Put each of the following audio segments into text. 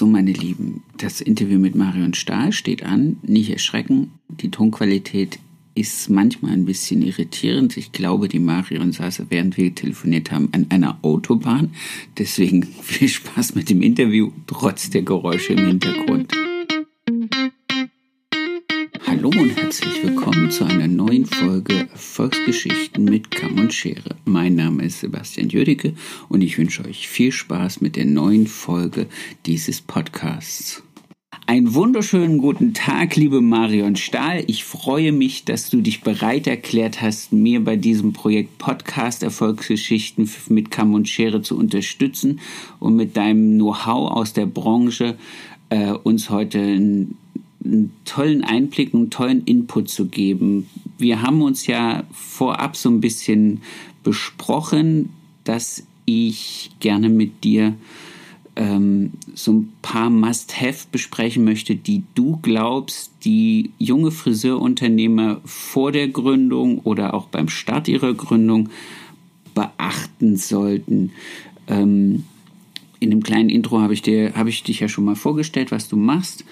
So, meine Lieben, das Interview mit Marion Stahl steht an. Nicht erschrecken, die Tonqualität ist manchmal ein bisschen irritierend. Ich glaube, die Marion saß, während wir telefoniert haben, an einer Autobahn. Deswegen viel Spaß mit dem Interview, trotz der Geräusche im Hintergrund. Hallo und herzlich willkommen zu einer neuen Folge Erfolgsgeschichten mit Kamm und Schere. Mein Name ist Sebastian Jüdicke und ich wünsche euch viel Spaß mit der neuen Folge dieses Podcasts. Einen wunderschönen guten Tag, liebe Marion Stahl. Ich freue mich, dass du dich bereit erklärt hast, mir bei diesem Projekt Podcast Erfolgsgeschichten mit Kamm und Schere zu unterstützen und mit deinem Know-how aus der Branche äh, uns heute ein einen tollen Einblick, einen tollen Input zu geben. Wir haben uns ja vorab so ein bisschen besprochen, dass ich gerne mit dir ähm, so ein paar Must-Have besprechen möchte, die du glaubst, die junge Friseurunternehmer vor der Gründung oder auch beim Start ihrer Gründung beachten sollten. Ähm, in dem kleinen Intro habe ich, dir, habe ich dich ja schon mal vorgestellt, was du machst.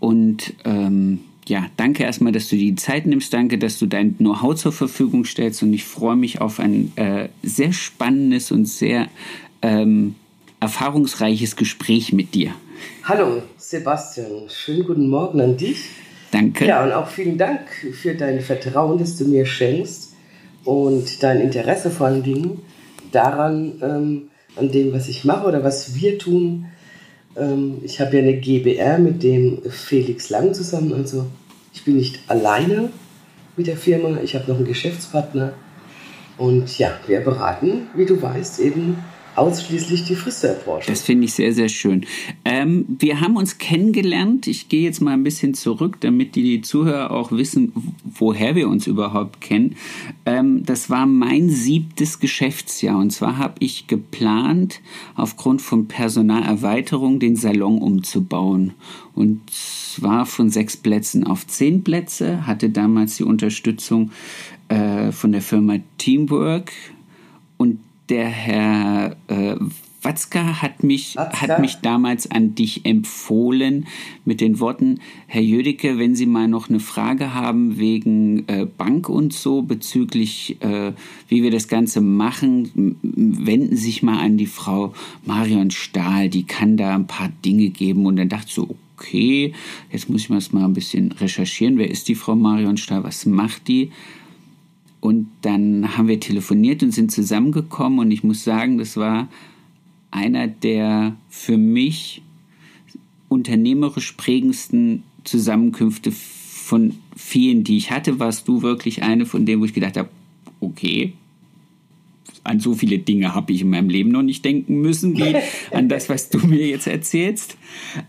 Und ähm, ja, danke erstmal, dass du die Zeit nimmst. Danke, dass du dein Know-how zur Verfügung stellst. Und ich freue mich auf ein äh, sehr spannendes und sehr ähm, erfahrungsreiches Gespräch mit dir. Hallo, Sebastian. Schönen guten Morgen an dich. Danke. Ja, und auch vielen Dank für dein Vertrauen, das du mir schenkst und dein Interesse vor allen Dingen daran, ähm, an dem, was ich mache oder was wir tun, ähm, ich habe ja eine GBR mit dem Felix Lang zusammen. Also ich bin nicht alleine mit der Firma, ich habe noch einen Geschäftspartner. Und ja, wir beraten, wie du weißt, eben ausschließlich die Friseurbranche. Das finde ich sehr, sehr schön. Ähm, wir haben uns kennengelernt. Ich gehe jetzt mal ein bisschen zurück, damit die, die Zuhörer auch wissen, woher wir uns überhaupt kennen. Ähm, das war mein siebtes Geschäftsjahr. Und zwar habe ich geplant, aufgrund von Personalerweiterung den Salon umzubauen. Und zwar von sechs Plätzen auf zehn Plätze. Hatte damals die Unterstützung äh, von der Firma Teamwork. Der Herr äh, Watzka hat mich, Watzka? hat mich damals an dich empfohlen mit den Worten, Herr Jödicke, wenn Sie mal noch eine Frage haben wegen äh, Bank und so bezüglich, äh, wie wir das Ganze machen, wenden Sie sich mal an die Frau Marion Stahl, die kann da ein paar Dinge geben. Und dann dachte ich so, okay, jetzt muss ich mal ein bisschen recherchieren. Wer ist die Frau Marion Stahl? Was macht die? Und dann haben wir telefoniert und sind zusammengekommen und ich muss sagen, das war einer der für mich unternehmerisch prägendsten Zusammenkünfte von vielen, die ich hatte, warst du wirklich eine von denen, wo ich gedacht habe, okay, an so viele Dinge habe ich in meinem Leben noch nicht denken müssen, wie an das, was du mir jetzt erzählst.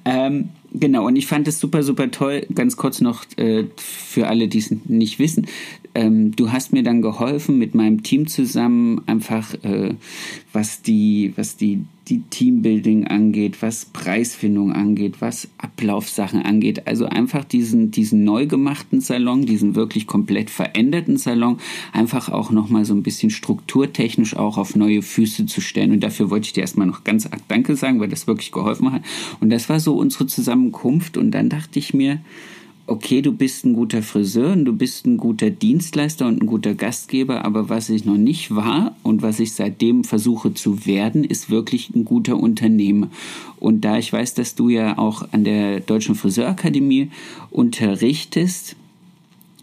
Ähm, genau, und ich fand es super, super toll. Ganz kurz noch äh, für alle, die es nicht wissen ähm, du hast mir dann geholfen mit meinem Team zusammen, einfach äh, was die, was die, die Teambuilding angeht, was Preisfindung angeht, was Ablaufsachen angeht. Also einfach diesen, diesen neu gemachten Salon, diesen wirklich komplett veränderten Salon, einfach auch nochmal so ein bisschen strukturtechnisch auch auf neue Füße zu stellen. Und dafür wollte ich dir erstmal noch ganz arg Danke sagen, weil das wirklich geholfen hat. Und das war so unsere Zusammenkunft. Und dann dachte ich mir, okay, du bist ein guter Friseur und du bist ein guter Dienstleister und ein guter Gastgeber, aber was ich noch nicht war und was ich seitdem versuche zu werden, ist wirklich ein guter Unternehmer. Und da ich weiß, dass du ja auch an der Deutschen Friseurakademie unterrichtest,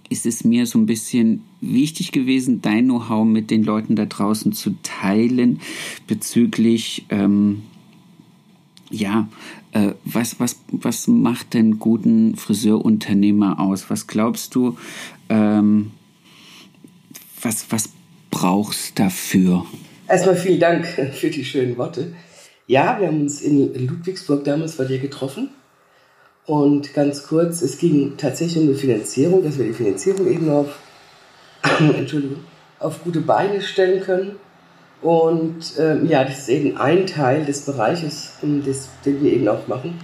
ist es mir so ein bisschen wichtig gewesen, dein Know-how mit den Leuten da draußen zu teilen bezüglich ähm, ja, äh, was, was, was macht denn guten Friseurunternehmer aus? Was glaubst du, ähm, was, was brauchst dafür? Erstmal vielen Dank für die schönen Worte. Ja, wir haben uns in Ludwigsburg damals bei dir getroffen. Und ganz kurz, es ging tatsächlich um die Finanzierung, dass wir die Finanzierung eben auf, Entschuldigung, auf gute Beine stellen können. Und ähm, ja, das ist eben ein Teil des Bereiches, des, den wir eben auch machen.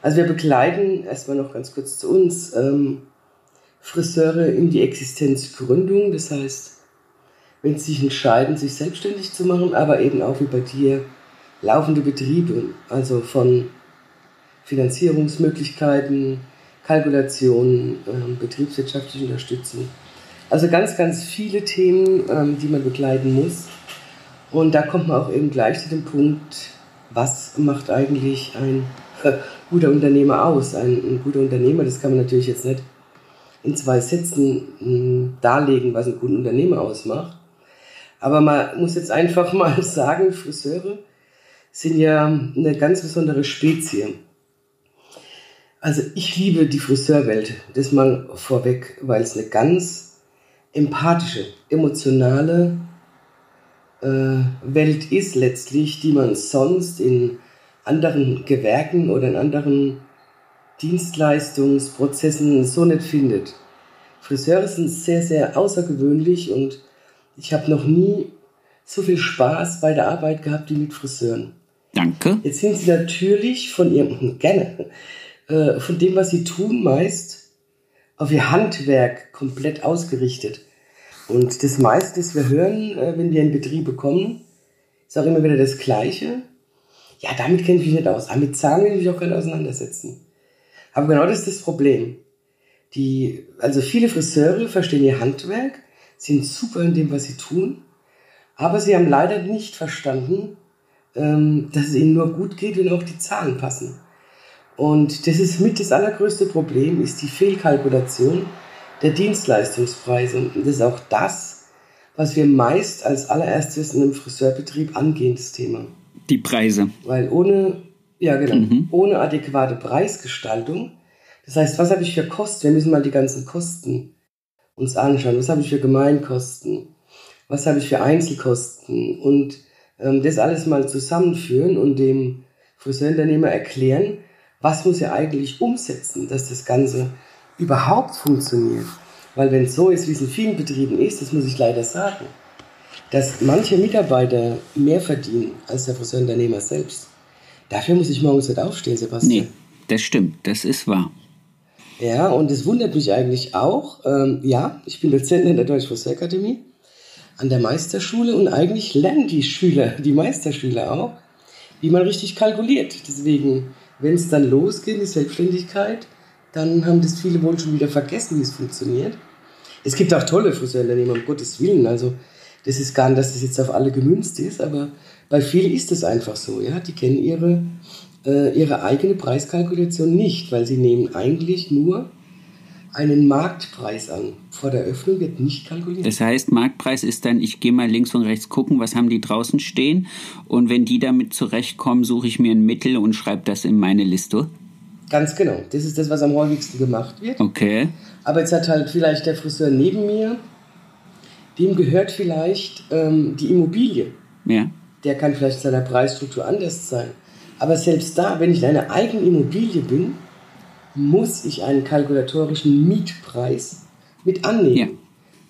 Also wir begleiten, erstmal noch ganz kurz zu uns, ähm, Friseure in die Existenzgründung. Das heißt, wenn sie sich entscheiden, sich selbstständig zu machen, aber eben auch wie bei dir laufende Betriebe, also von Finanzierungsmöglichkeiten, Kalkulationen, äh, betriebswirtschaftliche Unterstützung. Also ganz, ganz viele Themen, ähm, die man begleiten muss. Und da kommt man auch eben gleich zu dem Punkt, was macht eigentlich ein guter Unternehmer aus? Ein, ein guter Unternehmer, das kann man natürlich jetzt nicht in zwei Sätzen hm, darlegen, was einen guten Unternehmer ausmacht. Aber man muss jetzt einfach mal sagen, Friseure sind ja eine ganz besondere Spezie. Also ich liebe die Friseurwelt, das mal vorweg, weil es eine ganz empathische, emotionale Welt ist letztlich, die man sonst in anderen Gewerken oder in anderen Dienstleistungsprozessen so nicht findet. Friseure sind sehr, sehr außergewöhnlich und ich habe noch nie so viel Spaß bei der Arbeit gehabt wie mit Friseuren. Danke. Jetzt sind sie natürlich von ihrem, gerne, äh, von dem, was sie tun, meist auf ihr Handwerk komplett ausgerichtet. Und das meiste, das wir hören, äh, wenn wir in Betriebe kommen, ist auch immer wieder das Gleiche. Ja, damit kenne ich mich nicht aus. Aber mit Zahlen will ich mich auch gerne auseinandersetzen. Aber genau das ist das Problem. Die, also viele Friseure verstehen ihr Handwerk, sind super in dem, was sie tun, aber sie haben leider nicht verstanden, ähm, dass es ihnen nur gut geht, wenn auch die Zahlen passen. Und das ist mit das allergrößte Problem, ist die Fehlkalkulation der Dienstleistungspreise. Und das ist auch das, was wir meist als allererstes in einem Friseurbetrieb angehen, das Thema. Die Preise. Weil ohne, ja genau, mhm. ohne adäquate Preisgestaltung, das heißt, was habe ich für Kosten? Wir müssen mal die ganzen Kosten uns anschauen. Was habe ich für Gemeinkosten? Was habe ich für Einzelkosten? Und ähm, das alles mal zusammenführen und dem Friseurunternehmer erklären, was muss er eigentlich umsetzen, dass das Ganze überhaupt funktioniert. Weil wenn es so ist, wie es in vielen Betrieben ist, das muss ich leider sagen, dass manche Mitarbeiter mehr verdienen als der Friseurunternehmer selbst. Dafür muss ich morgens nicht aufstehen, Sebastian. Nee, das stimmt, das ist wahr. Ja, und es wundert mich eigentlich auch. Ähm, ja, ich bin Dozent in der Deutschen Friseurakademie an der Meisterschule und eigentlich lernen die Schüler, die Meisterschüler auch, wie man richtig kalkuliert. Deswegen, wenn es dann losgeht, die Selbstständigkeit, dann haben das viele wohl schon wieder vergessen, wie es funktioniert. Es gibt auch tolle Friseurunternehmer, um Gottes Willen. Also, das ist gar nicht, dass das jetzt auf alle gemünzt ist, aber bei vielen ist es einfach so. Ja? Die kennen ihre, äh, ihre eigene Preiskalkulation nicht, weil sie nehmen eigentlich nur einen Marktpreis an. Vor der Öffnung wird nicht kalkuliert. Das heißt, Marktpreis ist dann, ich gehe mal links und rechts gucken, was haben die draußen stehen und wenn die damit zurechtkommen, suche ich mir ein Mittel und schreibe das in meine Liste. Ganz genau. Das ist das, was am häufigsten gemacht wird. Okay. Aber jetzt hat halt vielleicht der Friseur neben mir, dem gehört vielleicht ähm, die Immobilie. Ja. Der kann vielleicht seiner Preisstruktur anders sein. Aber selbst da, wenn ich in einer eigenen Immobilie bin, muss ich einen kalkulatorischen Mietpreis mit annehmen, ja.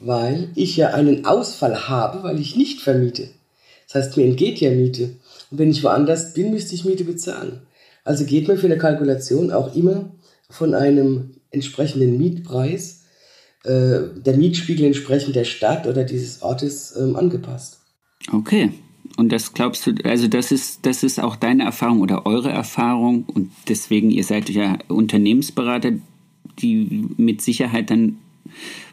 weil ich ja einen Ausfall habe, weil ich nicht vermiete. Das heißt, mir entgeht ja Miete. Und wenn ich woanders bin, müsste ich Miete bezahlen. Also geht man für eine Kalkulation auch immer von einem entsprechenden Mietpreis, äh, der Mietspiegel entsprechend der Stadt oder dieses Ortes ähm, angepasst. Okay. Und das glaubst du, also das ist, das ist auch deine Erfahrung oder eure Erfahrung und deswegen, ihr seid ja Unternehmensberater, die mit Sicherheit dann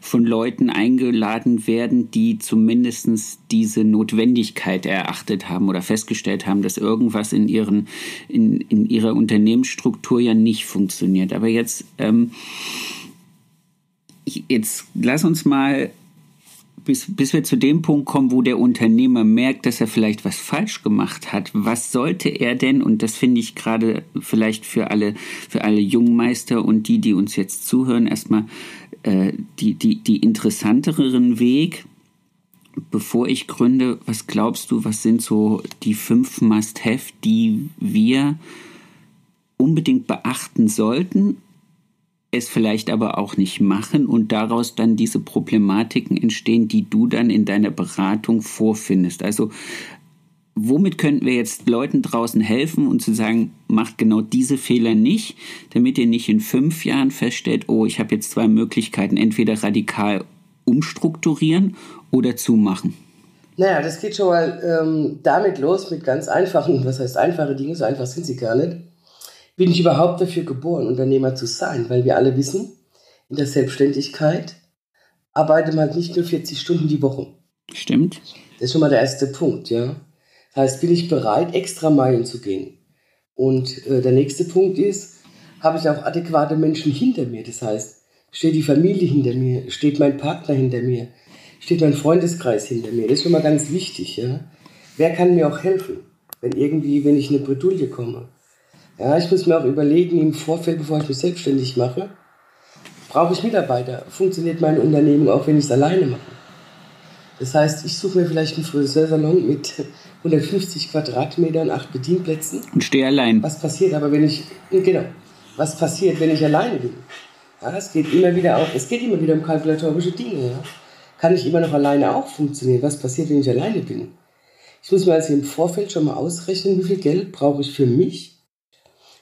von Leuten eingeladen werden, die zumindest diese Notwendigkeit erachtet haben oder festgestellt haben, dass irgendwas in, ihren, in, in ihrer Unternehmensstruktur ja nicht funktioniert. Aber jetzt, ähm, jetzt lass uns mal bis, bis wir zu dem Punkt kommen, wo der Unternehmer merkt, dass er vielleicht was falsch gemacht hat. Was sollte er denn, und das finde ich gerade vielleicht für alle, für alle Jungmeister und die, die uns jetzt zuhören, erstmal äh, die, die, die interessanteren Weg, bevor ich gründe, was glaubst du, was sind so die fünf Must-Have, die wir unbedingt beachten sollten es vielleicht aber auch nicht machen und daraus dann diese Problematiken entstehen, die du dann in deiner Beratung vorfindest. Also womit könnten wir jetzt Leuten draußen helfen und zu sagen, macht genau diese Fehler nicht, damit ihr nicht in fünf Jahren feststellt, oh, ich habe jetzt zwei Möglichkeiten, entweder radikal umstrukturieren oder zumachen. Naja, das geht schon mal ähm, damit los mit ganz einfachen, was heißt einfache Dinge, so einfach sind sie gar nicht bin ich überhaupt dafür geboren, Unternehmer zu sein? Weil wir alle wissen, in der Selbstständigkeit arbeitet man nicht nur 40 Stunden die Woche. Stimmt. Das ist schon mal der erste Punkt, ja. Das heißt, bin ich bereit, extra Meilen zu gehen? Und äh, der nächste Punkt ist, habe ich auch adäquate Menschen hinter mir? Das heißt, steht die Familie hinter mir? Steht mein Partner hinter mir? Steht mein Freundeskreis hinter mir? Das ist schon mal ganz wichtig, ja. Wer kann mir auch helfen, wenn irgendwie, wenn ich in eine Bredouille komme? Ja, ich muss mir auch überlegen im Vorfeld, bevor ich mich selbstständig mache, brauche ich Mitarbeiter? Funktioniert meine Unternehmung auch, wenn ich es alleine mache? Das heißt, ich suche mir vielleicht einen Friseursalon mit 150 Quadratmetern, acht Bedienplätzen. Und stehe allein. Was passiert aber, wenn ich, genau, was passiert, wenn ich alleine bin? Ja, es geht immer wieder auch, es geht immer wieder um kalkulatorische Dinge. Ja? Kann ich immer noch alleine auch funktionieren? Was passiert, wenn ich alleine bin? Ich muss mir also im Vorfeld schon mal ausrechnen, wie viel Geld brauche ich für mich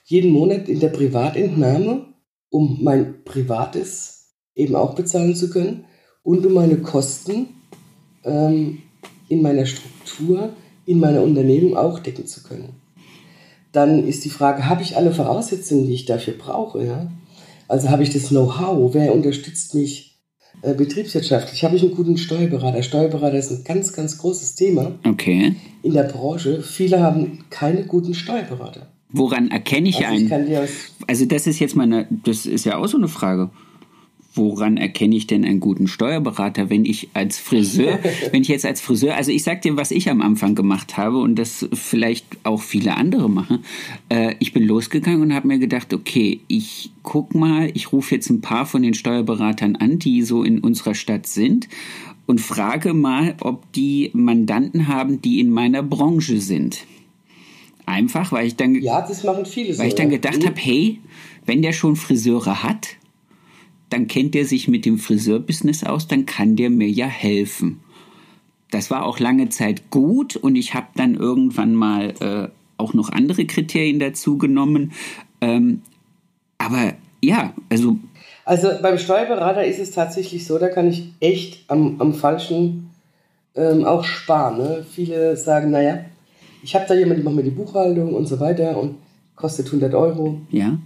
jeden Monat in der Privatentnahme, um mein Privates eben auch bezahlen zu können und um meine Kosten ähm, in meiner Struktur, in meiner Unternehmung auch decken zu können. Dann ist die Frage, habe ich alle Voraussetzungen, die ich dafür brauche? Ja? Also habe ich das Know-how? Wer unterstützt mich äh, betriebswirtschaftlich? Habe ich einen guten Steuerberater? Steuerberater ist ein ganz, ganz großes Thema okay. in der Branche. Viele haben keine guten Steuerberater. Woran erkenne ich Also ich einen? aus Also das ist jetzt meine, das ist ja auch so eine Frage. Woran erkenne ich denn einen guten Steuerberater, wenn ich als Friseur, wenn ich jetzt als Friseur, also ich sag dir, was ich am Anfang gemacht habe und das vielleicht auch viele andere machen. Äh, ich bin losgegangen und habe mir gedacht, okay, ich guck mal, ich rufe jetzt ein paar von den Steuerberatern an, die so in unserer Stadt sind und frage mal, ob die Mandanten haben, die in meiner Branche sind. Einfach, weil ich dann ja, das machen viele so. weil ich dann gedacht Mhm. habe, hey, wenn der schon Friseure hat, dann kennt der sich mit dem Friseurbusiness aus, dann kann der mir ja helfen. Das war auch lange Zeit gut und ich habe dann irgendwann mal äh, auch noch andere Kriterien dazu genommen. Ähm, aber ja, also Also beim Steuerberater ist es tatsächlich so, da kann ich echt am, am falschen ähm, auch sparen. Ne? Viele sagen, naja, ich habe da jemanden, die macht mir die Buchhaltung und so weiter und kostet 100 Euro. ja,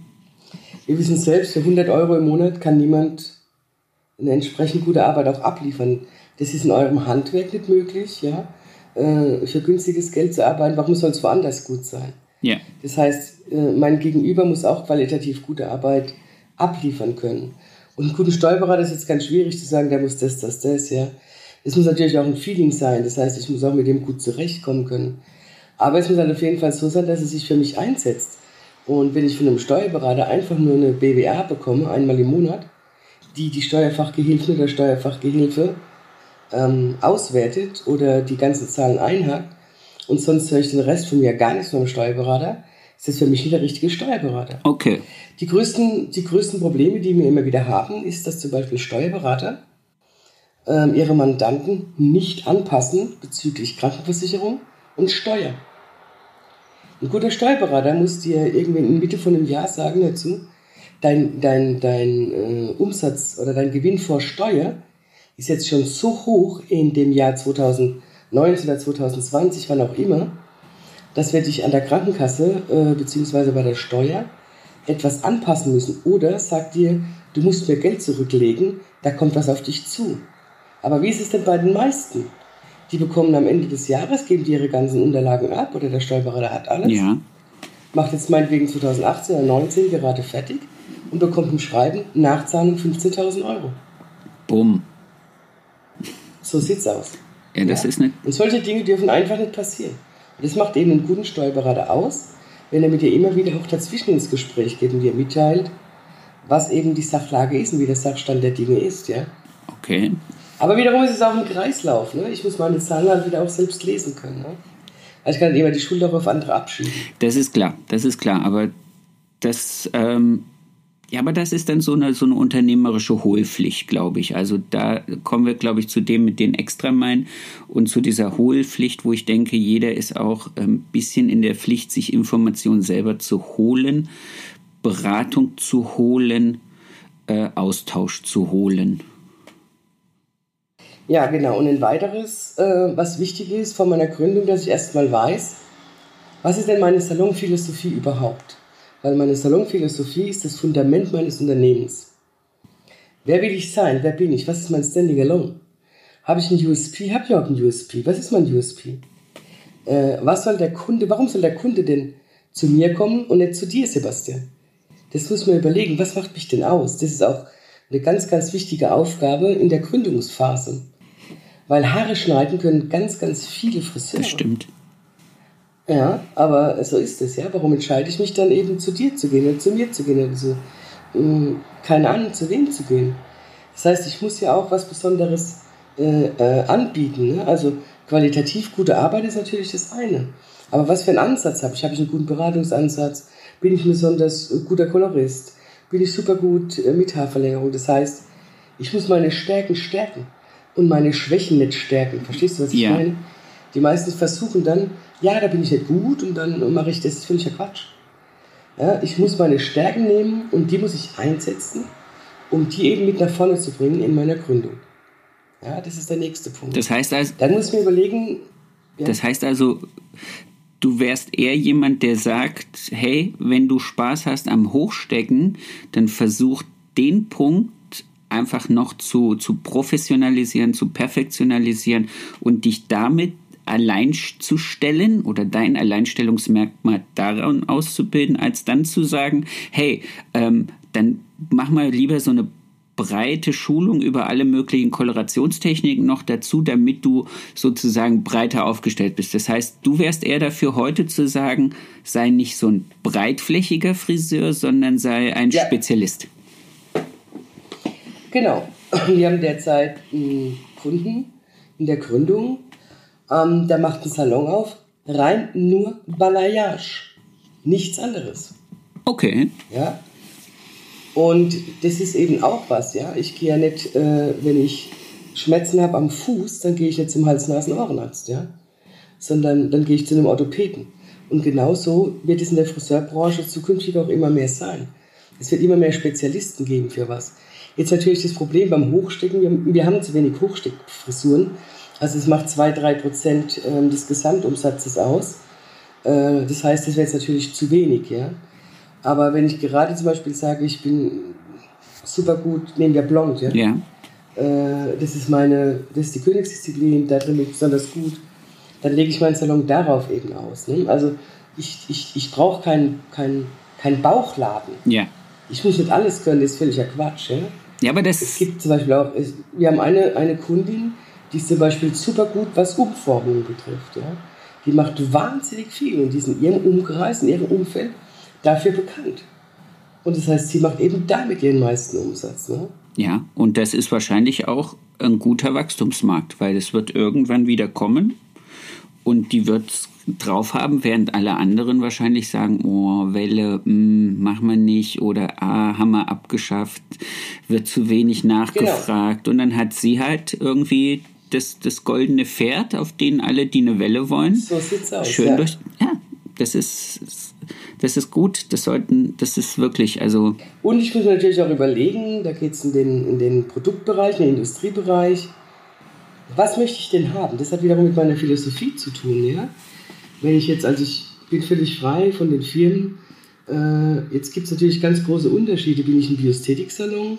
Wir wissen selbst, für 100 Euro im Monat kann niemand eine entsprechend gute Arbeit auch abliefern. Das ist in eurem Handwerk nicht möglich, ja. Äh, Für günstiges Geld zu arbeiten, warum soll es woanders gut sein? ja, Das heißt, äh, mein Gegenüber muss auch qualitativ gute Arbeit abliefern können. Und einen guten Steuerberater ist jetzt ganz schwierig zu sagen, der muss das, das, das, ja. Es muss natürlich auch ein Feeling sein. Das heißt, ich muss auch mit dem gut zurechtkommen können. Aber es muss halt auf jeden Fall so sein, dass er sich für mich einsetzt. Und wenn ich von einem Steuerberater einfach nur eine BWA bekomme, einmal im Monat, die die Steuerfachgehilfen oder Steuerfachgehilfe ähm, auswertet oder die ganzen Zahlen einhakt und sonst höre ich den Rest von mir gar nichts von einem Steuerberater, ist das für mich nicht der richtige Steuerberater. okay, Die größten, die größten Probleme, die wir immer wieder haben, ist, dass zum Beispiel Steuerberater ähm, ihre Mandanten nicht anpassen bezüglich Krankenversicherung und Steuer. Ein guter Steuerberater muss dir irgendwie in Mitte von einem Jahr sagen dazu, dein, dein, dein äh, Umsatz oder dein Gewinn vor Steuer ist jetzt schon so hoch in dem Jahr 2019 oder 2020, wann auch immer, dass wir dich an der Krankenkasse äh, bzw. bei der Steuer etwas anpassen müssen. Oder sagt dir, du musst mir Geld zurücklegen, da kommt was auf dich zu. Aber wie ist es denn bei den meisten? Die bekommen am Ende des Jahres, geben die ihre ganzen Unterlagen ab oder der Steuerberater hat alles, ja, macht jetzt meinetwegen 2018 oder 2019 gerade fertig und bekommt ein Schreiben, Nachzahlung 15.000 Euro. bumm. So sieht's aus. Ja, das ist eine, Und solche Dinge dürfen einfach nicht passieren. Und das macht eben einen guten Steuerberater aus, wenn er mit dir immer wieder auch dazwischen ins Gespräch geht und dir mitteilt, was eben die Sachlage ist und wie der Sachstand der Dinge ist, ja. okay. Aber wiederum ist es auch ein Kreislauf, ne? Ich muss meine Zahlen halt wieder auch selbst lesen können, ne? Also ich kann nicht immer die Schuld auch auf andere abschieben. Das ist klar, das ist klar, aber das, ähm, ja, aber das ist dann so eine, so eine unternehmerische Hohlpflicht, glaube ich. Also da kommen wir, glaube ich, zu dem mit den Extrameilen und zu dieser Hohlpflicht, wo ich denke, jeder ist auch ein bisschen in der Pflicht, sich Informationen selber zu holen, Beratung zu holen, äh, Austausch zu holen. Ja, genau. Und ein weiteres, äh, was wichtig ist von meiner Gründung, dass ich erstmal weiß, was ist denn meine Salonphilosophie überhaupt? weil meine Salonphilosophie ist das Fundament meines Unternehmens. Wer will ich sein? Wer bin ich? Was ist mein Standing Alone? Habe ich einen USP? Habe ich auch einen USP? Was ist mein USP? Äh, was soll der Kunde, warum soll der Kunde denn zu mir kommen und nicht zu dir, Sebastian? Das muss man überlegen, was macht mich denn aus? Das ist auch eine ganz, ganz wichtige Aufgabe in der Gründungsphase. Weil Haare schneiden können ganz, ganz viele Friseure. Das stimmt. Ja, aber so ist es, ja. Warum entscheide ich mich dann eben zu dir zu gehen oder zu mir zu gehen oder so? Hm, keine Ahnung, zu wem zu gehen. Das heißt, ich muss ja auch was Besonderes äh, äh, anbieten. Ne? Also qualitativ gute Arbeit ist natürlich das eine. Aber was für einen Ansatz habe ich? Habe ich einen guten Beratungsansatz? Bin ich ein besonders guter Kolorist? Bin ich super gut äh, mit Haarverlängerung? Das heißt, ich muss meine Stärken stärken und meine Schwächen nicht stärken. Verstehst du, was ich ja. meine? Die meisten versuchen dann, ja, da bin ich nicht gut und dann mache ich das, das finde ich ja Quatsch. Ja, ich muss meine Stärken nehmen und die muss ich einsetzen, um die eben mit nach vorne zu bringen in meiner Gründung. Ja, das ist der nächste Punkt. Das heißt also, dann muss ich mir überlegen. Ja. Das heißt also, du wärst eher jemand, der sagt, hey, wenn du Spaß hast am Hochstecken, dann versuch den Punkt einfach noch zu, zu professionalisieren, zu perfektionalisieren und dich damit allein zu stellen oder dein Alleinstellungsmerkmal daran auszubilden, als dann zu sagen, hey, ähm, dann mach mal lieber so eine breite Schulung über alle möglichen Kolorationstechniken noch dazu, damit du sozusagen breiter aufgestellt bist. Das heißt, du wärst eher dafür heute zu sagen, sei nicht so ein breitflächiger Friseur, sondern sei ein ja. Spezialist. Genau. Wir haben derzeit einen Kunden in der Gründung, ähm, der macht einen Salon auf, rein nur Balayage. Nichts anderes. Okay. Ja. Und das ist eben auch was, ja. Ich gehe ja nicht, äh, wenn ich Schmerzen habe am Fuß, dann gehe ich nicht zum Hals-Nasen-Ohrenarzt, ja. Sondern dann gehe ich zu einem Orthopäden. Und genauso wird es in der Friseurbranche zukünftig auch immer mehr sein. Es wird immer mehr Spezialisten geben für was. Jetzt natürlich das Problem beim Hochstecken, wir, wir haben zu wenig Hochsteckfrisuren. Also es macht 2-3 Prozent ähm, des Gesamtumsatzes aus. Äh, das heißt, das wäre jetzt natürlich zu wenig. Ja? Aber wenn ich gerade zum Beispiel sage, ich bin super gut, nehmen wir Blond, ja? ja. Äh, das ist meine, das ist die Königsdisziplin, da drin bin ich besonders gut, dann lege ich meinen Salon darauf eben aus. Ne? Also ich, ich, ich brauche keinen kein, kein Bauchladen. Ja. Ich muss nicht alles können, das ist völliger Quatsch. Ja? Ja, aber das. Es gibt zum Beispiel auch, wir haben eine, eine Kundin, die ist zum Beispiel super gut, was Umformungen betrifft. Ja? Die macht wahnsinnig viel und die ist in ihrem Umkreis, in ihrem Umfeld dafür bekannt. Und das heißt, sie macht eben damit ihren meisten Umsatz. Ne? Ja, und das ist wahrscheinlich auch ein guter Wachstumsmarkt, weil es wird irgendwann wieder kommen und die wird es drauf haben, während alle anderen wahrscheinlich sagen, oh, Welle, mh, hm, machen wir nicht oder ah, haben wir abgeschafft, wird zu wenig nachgefragt. Genau. Und dann hat sie halt irgendwie das, das goldene Pferd, auf den alle, die eine Welle wollen. So sieht's aus. Schön ja. durch. Ja, das ist, das ist gut. Das sollten, das ist wirklich, also. Und ich muss natürlich auch überlegen, da geht es in den, in den Produktbereich, in den Industriebereich. Was möchte ich denn haben? Das hat wiederum mit meiner Philosophie zu tun, ja. Wenn ich jetzt, also ich bin völlig frei von den Firmen. Äh, jetzt gibt es natürlich ganz große Unterschiede. Bin ich ein Biosthetik-Salon?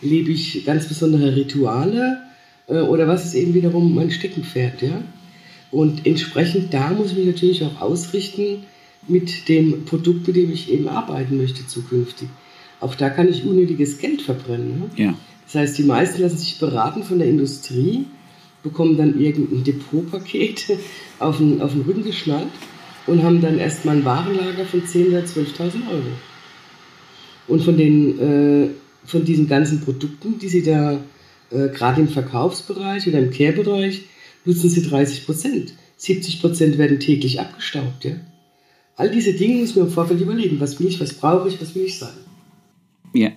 Lebe ich ganz besondere Rituale? Äh, oder was ist eben wiederum mein Steckenpferd, ja? Und entsprechend da muss ich mich natürlich auch ausrichten mit dem Produkt, mit dem ich eben arbeiten möchte zukünftig. Auch da kann ich unnötiges Geld verbrennen. Ne? Ja. Das heißt, die meisten lassen sich beraten von der Industrie, bekommen dann irgendein Depotpaket auf den, auf den Rücken geschnallt und haben dann erstmal ein Warenlager von 10.000 oder 12.000 Euro. Und von, den, äh, von diesen ganzen Produkten, die sie da äh, gerade im Verkaufsbereich oder im Care-Bereich nutzen sie 30 Prozent. 70 Prozent werden täglich abgestaubt. Ja? All diese Dinge muss man im Vorfeld überlegen. Was will ich, was brauche ich, was will ich sein? Ja,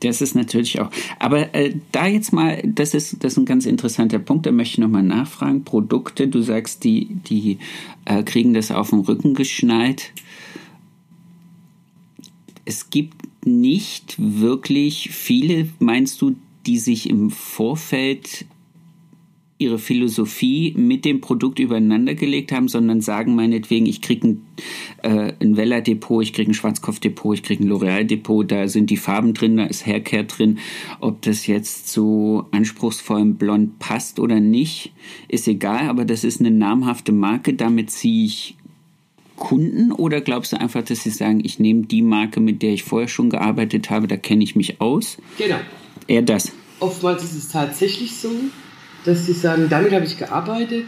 das ist natürlich auch. Aber äh, da jetzt mal, das ist, das ist ein ganz interessanter Punkt, da möchte ich nochmal nachfragen. Produkte, du sagst, die, die äh, kriegen das auf den Rücken geschnallt. Es gibt nicht wirklich viele, meinst du, die sich im Vorfeld ihre Philosophie mit dem Produkt übereinander gelegt haben, sondern sagen meinetwegen, ich kriege ein, äh, ein Weller-Depot, ich kriege ein Schwarzkopf-Depot, ich kriege ein L'Oreal-Depot, da sind die Farben drin, da ist Haircare drin. Ob das jetzt zu anspruchsvollem Blond passt oder nicht, ist egal, aber das ist eine namhafte Marke, damit ziehe ich Kunden oder glaubst du einfach, dass sie sagen, ich nehme die Marke, mit der ich vorher schon gearbeitet habe, da kenne ich mich aus? Genau. Eher das. Oftmals ist es tatsächlich so, dass sie sagen, damit habe ich gearbeitet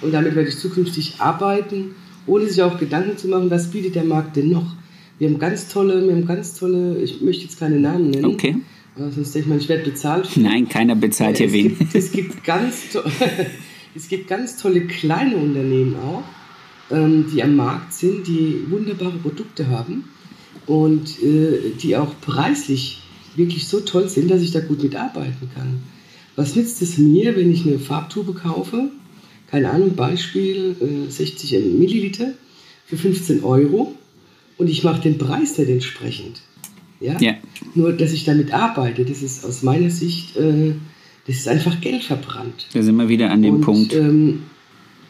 und damit werde ich zukünftig arbeiten, ohne sich auch Gedanken zu machen, was bietet der Markt denn noch. Wir haben ganz tolle, wir haben ganz tolle, ich möchte jetzt keine Namen nennen. Okay. Sonst denke ich mal, ich werde bezahlt. Nein, keiner bezahlt hier wen. es gibt ganz, es gibt ganz tolle kleine Unternehmen auch, ähm, die am Markt sind, die wunderbare Produkte haben und äh, die auch preislich wirklich so toll sind, dass ich da gut mitarbeiten kann. Was nützt es mir, wenn ich eine Farbtube kaufe? Keine Ahnung, Beispiel äh, 60 Milliliter für 15 Euro und ich mache den Preis nicht entsprechend. Ja? ja? Nur, dass ich damit arbeite, das ist aus meiner Sicht, äh, das ist einfach Geld verbrannt. Da sind wir wieder an dem und, Punkt. Ähm,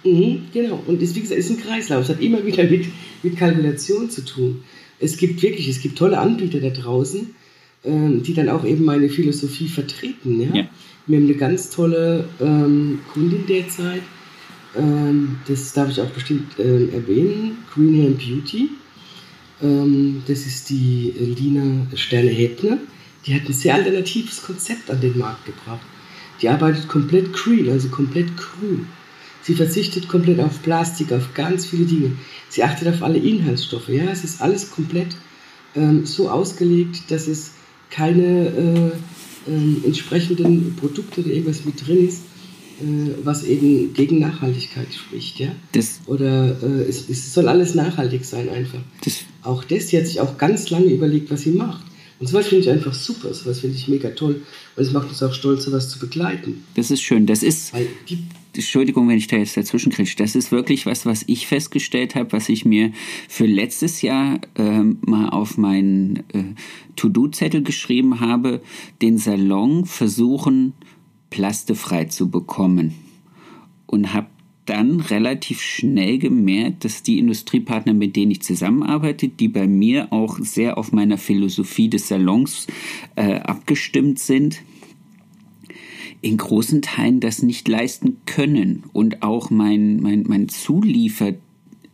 mh, genau, und es, wie gesagt, ist ein Kreislauf. Es hat immer wieder mit, mit Kalkulation zu tun. Es gibt wirklich, es gibt tolle Anbieter da draußen, ähm, die dann auch eben meine Philosophie vertreten. Ja? ja. Wir haben eine ganz tolle ähm, Kundin derzeit, ähm, das darf ich auch bestimmt äh, erwähnen, Green Hair Beauty. Ähm, das ist die Lina Sterne-Hebner. Die hat ein sehr alternatives Konzept an den Markt gebracht. Die arbeitet komplett green, also komplett grün. Sie verzichtet komplett auf Plastik, auf ganz viele Dinge. Sie achtet auf alle Inhaltsstoffe. Ja, es ist alles komplett ähm, so ausgelegt, dass es keine äh, äh, entsprechenden Produkte oder irgendwas mit drin ist, äh, was eben gegen Nachhaltigkeit spricht, ja. Das Oder äh, es, es, soll alles nachhaltig sein einfach. Das auch das, sie hat sich auch ganz lange überlegt, was sie macht. Und sowas finde ich einfach super, sowas finde ich mega toll. Und es macht uns auch stolz, sowas zu begleiten. Das ist schön. Das ist. Entschuldigung, wenn ich da jetzt dazwischen kriege. Das ist wirklich was, was ich festgestellt habe, was ich mir für letztes Jahr äh, mal auf meinen äh, To-Do-Zettel geschrieben habe. Den Salon versuchen, plastefrei zu bekommen. Und habe dann relativ schnell gemerkt, dass die Industriepartner, mit denen ich zusammenarbeite, die bei mir auch sehr auf meiner Philosophie des Salons äh, abgestimmt sind, in großen Teilen das nicht leisten können. Und auch mein, mein, mein Zuliefer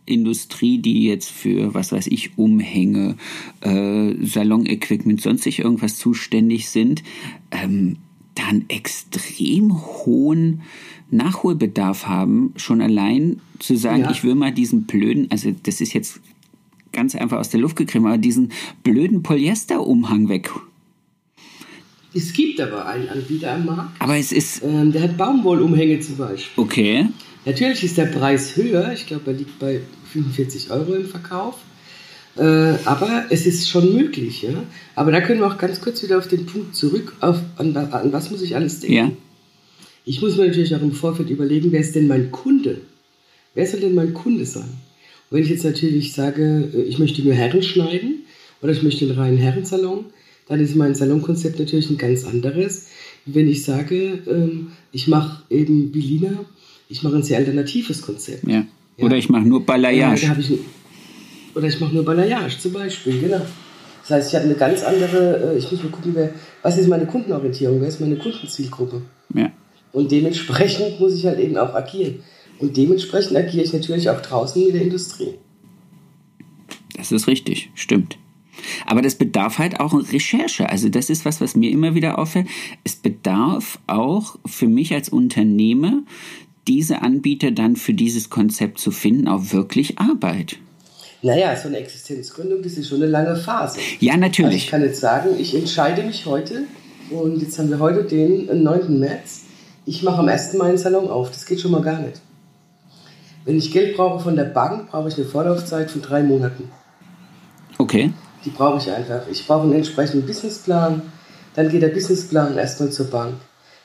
Industrie, die jetzt für, was weiß ich, Umhänge, äh, Salonequipment, sonstig irgendwas zuständig sind, ähm, dann extrem hohen Nachholbedarf haben, schon allein zu sagen, ja. ich will mal diesen blöden, also das ist jetzt ganz einfach aus der Luft gegriffen, aber diesen blöden Polyesterumhang weg. Es gibt aber einen Anbieter am Markt. Aber es ist. Ähm, der hat Baumwollumhänge zum Beispiel. Okay. Natürlich ist der Preis höher. Ich glaube, er liegt bei 45 Euro im Verkauf. Äh, aber es ist schon möglich. Ja? Aber da können wir auch ganz kurz wieder auf den Punkt zurück, auf, an, an was muss ich alles denken. Ja. Ich muss mir natürlich auch im Vorfeld überlegen, wer ist denn mein Kunde? Wer soll denn mein Kunde sein? Und wenn ich jetzt natürlich sage, äh, ich möchte nur Herren schneiden oder ich möchte einen reinen Herrensalon, dann ist mein Salonkonzept natürlich ein ganz anderes. Wenn ich sage, ähm, ich mache eben Bilina, ich mache ein sehr alternatives Konzept. Ja. Oder ich mache nur Balayage. Ja, ich, oder ich mache nur Balayage zum Beispiel, genau. Das heißt, ich habe eine ganz andere, äh, ich muss mal gucken, wer, was ist meine Kundenorientierung, wer ist meine Kundenzielgruppe. Ja. Und dementsprechend muss ich halt eben auch agieren. Und dementsprechend agiere ich natürlich auch draußen mit der Industrie. Das ist richtig, stimmt. Aber das bedarf halt auch Recherche. Also das ist was, was mir immer wieder auffällt. Es bedarf auch für mich als Unternehmer, diese Anbieter dann für dieses Konzept zu finden, auch wirklich Arbeit. Naja, so eine Existenzgründung, das ist schon eine lange Phase. Ja, natürlich. Also ich kann jetzt sagen, ich entscheide mich heute, und jetzt haben wir heute den 9. März, ich mache am 1. Mai einen Salon auf. Das geht schon mal gar nicht. Wenn ich Geld brauche von der Bank, brauche ich eine Vorlaufzeit von drei Monaten. Okay. Die brauche ich einfach. Ich brauche einen entsprechenden Businessplan. Dann geht der Businessplan erstmal zur Bank.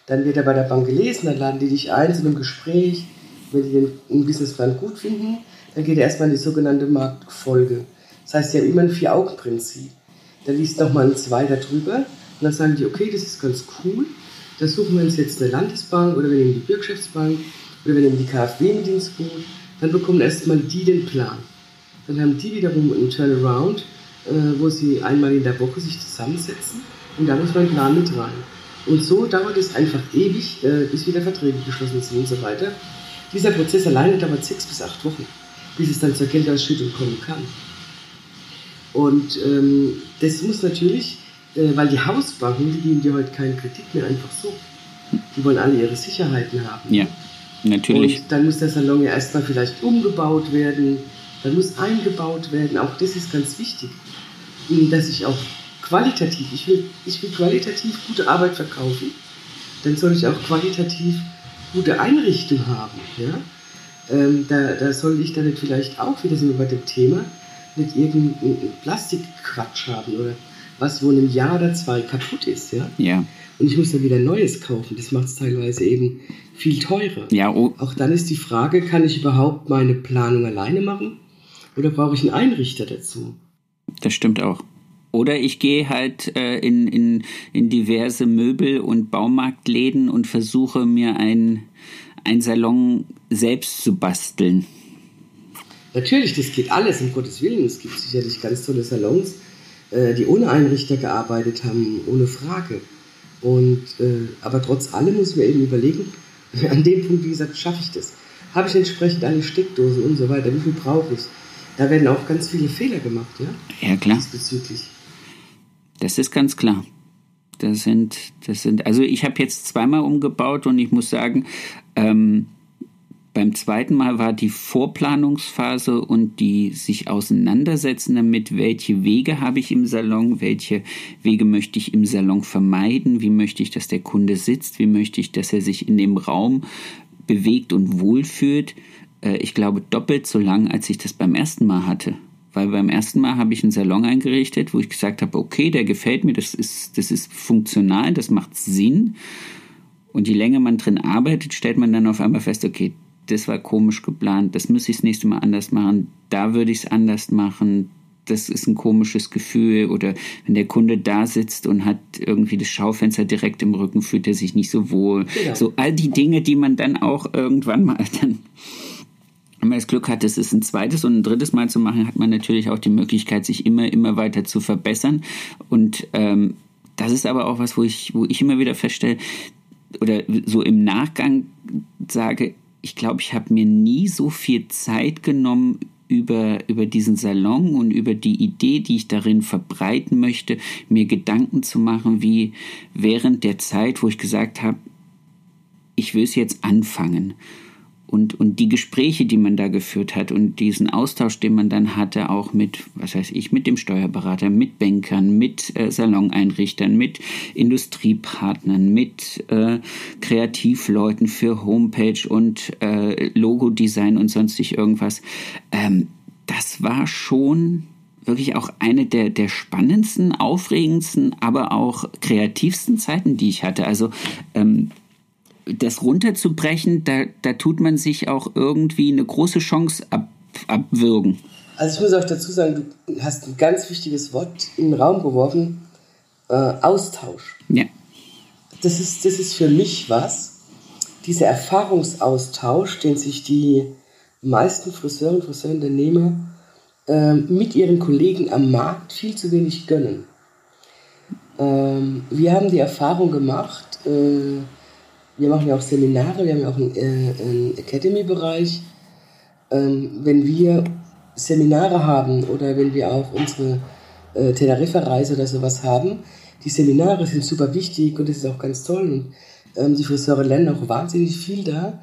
Dann wird er bei der Bank gelesen, dann laden die dich ein zu einem Gespräch. Wenn die den Businessplan gut finden, dann geht er erstmal in die sogenannte Marktfolge. Das heißt, sie haben immer ein Vier-Augen-Prinzip. Da liest nochmal ein Zweiter drüber und dann sagen die, okay, das ist ganz cool. da suchen wir uns jetzt eine Landesbank oder wir nehmen die Bürgschaftsbank oder wir nehmen die KfW mit ins Boot, dann bekommen erstmal die den Plan. Dann haben die wiederum einen Turnaround, äh, wo sie einmal in der Woche sich zusammensetzen und da muss man Plan mit rein. Und so dauert es einfach ewig, äh, bis wieder Verträge geschlossen sind und so weiter. Dieser Prozess alleine dauert sechs bis acht Wochen, bis es dann zur Geldausschüttung kommen kann. Und ähm, das muss natürlich, äh, weil die Hausbanken, die geben dir heute keinen Kredit mehr einfach so. Die wollen alle ihre Sicherheiten haben. Ja, natürlich. Und dann muss der Salon ja erstmal vielleicht umgebaut werden, dann muss eingebaut werden. Auch das ist ganz wichtig, dass ich auch qualitativ, ich will, ich will qualitativ gute Arbeit verkaufen, dann soll ich auch qualitativ gute Einrichtung haben. Ja? Ähm, da, da soll ich dann vielleicht auch, wieder sind wir bei dem Thema, nicht irgendeinen Plastikquatsch haben oder was, wo in einem Jahr oder zwei kaputt ist. Ja. ja. Und ich muss dann wieder Neues kaufen. Das macht es teilweise eben viel teurer. Ja, oh. Auch dann ist die Frage, kann ich überhaupt meine Planung alleine machen oder brauche ich einen Einrichter dazu? Das stimmt auch. Oder ich gehe halt äh, in, in, in diverse Möbel- und Baumarktläden und versuche mir ein, ein Salon selbst zu basteln. Natürlich, das geht alles, um Gottes Willen. Es gibt sicherlich ganz tolle Salons, äh, die ohne Einrichter gearbeitet haben, ohne Frage. Und, äh, aber trotz allem muss man eben überlegen, an dem Punkt, wie gesagt, schaffe ich das? Habe ich entsprechend alle Steckdosen und so weiter? Wie viel brauche ich? Da werden auch ganz viele Fehler gemacht, ja? Ja, klar. Diesbezüglich. Das ist ganz klar. Das sind, das sind, also ich habe jetzt zweimal umgebaut und ich muss sagen, ähm, beim zweiten Mal war die Vorplanungsphase und die sich auseinandersetzen damit, welche Wege habe ich im Salon, welche Wege möchte ich im Salon vermeiden, wie möchte ich, dass der Kunde sitzt, wie möchte ich, dass er sich in dem Raum bewegt und wohlfühlt. Äh, ich glaube doppelt so lang, als ich das beim ersten Mal hatte. Weil beim ersten Mal habe ich einen Salon eingerichtet, wo ich gesagt habe, okay, der gefällt mir, das ist, das ist funktional, das macht Sinn. Und je länger man drin arbeitet, stellt man dann auf einmal fest, okay, das war komisch geplant, das muss ich das nächste Mal anders machen, da würde ich es anders machen, das ist ein komisches Gefühl. Oder wenn der Kunde da sitzt und hat irgendwie das Schaufenster direkt im Rücken, fühlt er sich nicht so wohl. Genau. So all die Dinge, die man dann auch irgendwann mal dann wenn man das Glück hat, es ein zweites und ein drittes Mal zu machen, hat man natürlich auch die Möglichkeit, sich immer, immer weiter zu verbessern. Und ähm, das ist aber auch was, wo ich, wo ich immer wieder feststelle, oder so im Nachgang sage, ich glaube, ich habe mir nie so viel Zeit genommen, über, über diesen Salon und über die Idee, die ich darin verbreiten möchte, mir Gedanken zu machen, wie während der Zeit, wo ich gesagt habe, ich will es jetzt anfangen und, und die Gespräche, die man da geführt hat und diesen Austausch, den man dann hatte, auch mit, was weiß ich, mit dem Steuerberater, mit Bankern, mit äh, Saloneinrichtern, mit Industriepartnern, mit äh, Kreativleuten für Homepage und äh, Logodesign und sonstig irgendwas. Ähm, das war schon wirklich auch eine der, der spannendsten, aufregendsten, aber auch kreativsten Zeiten, die ich hatte. Also ähm, das runterzubrechen, da, da tut man sich auch irgendwie eine große Chance ab, abwürgen. Also ich muss auch dazu sagen, du hast ein ganz wichtiges Wort in den Raum geworfen, äh, Austausch. Ja. Das ist, das ist für mich was, dieser Erfahrungsaustausch, den sich die meisten Friseure und Friseurunternehmer äh, mit ihren Kollegen am Markt viel zu wenig gönnen. Ähm, wir haben die Erfahrung gemacht, äh, wir machen ja auch Seminare, wir haben ja auch einen, äh, Academy-Bereich. Ähm, wenn wir Seminare haben oder wenn wir auch unsere äh, Teneriffa-Reise oder sowas haben, die Seminare sind super wichtig und das ist auch ganz toll. Und ähm, die Friseure lernen auch wahnsinnig viel da.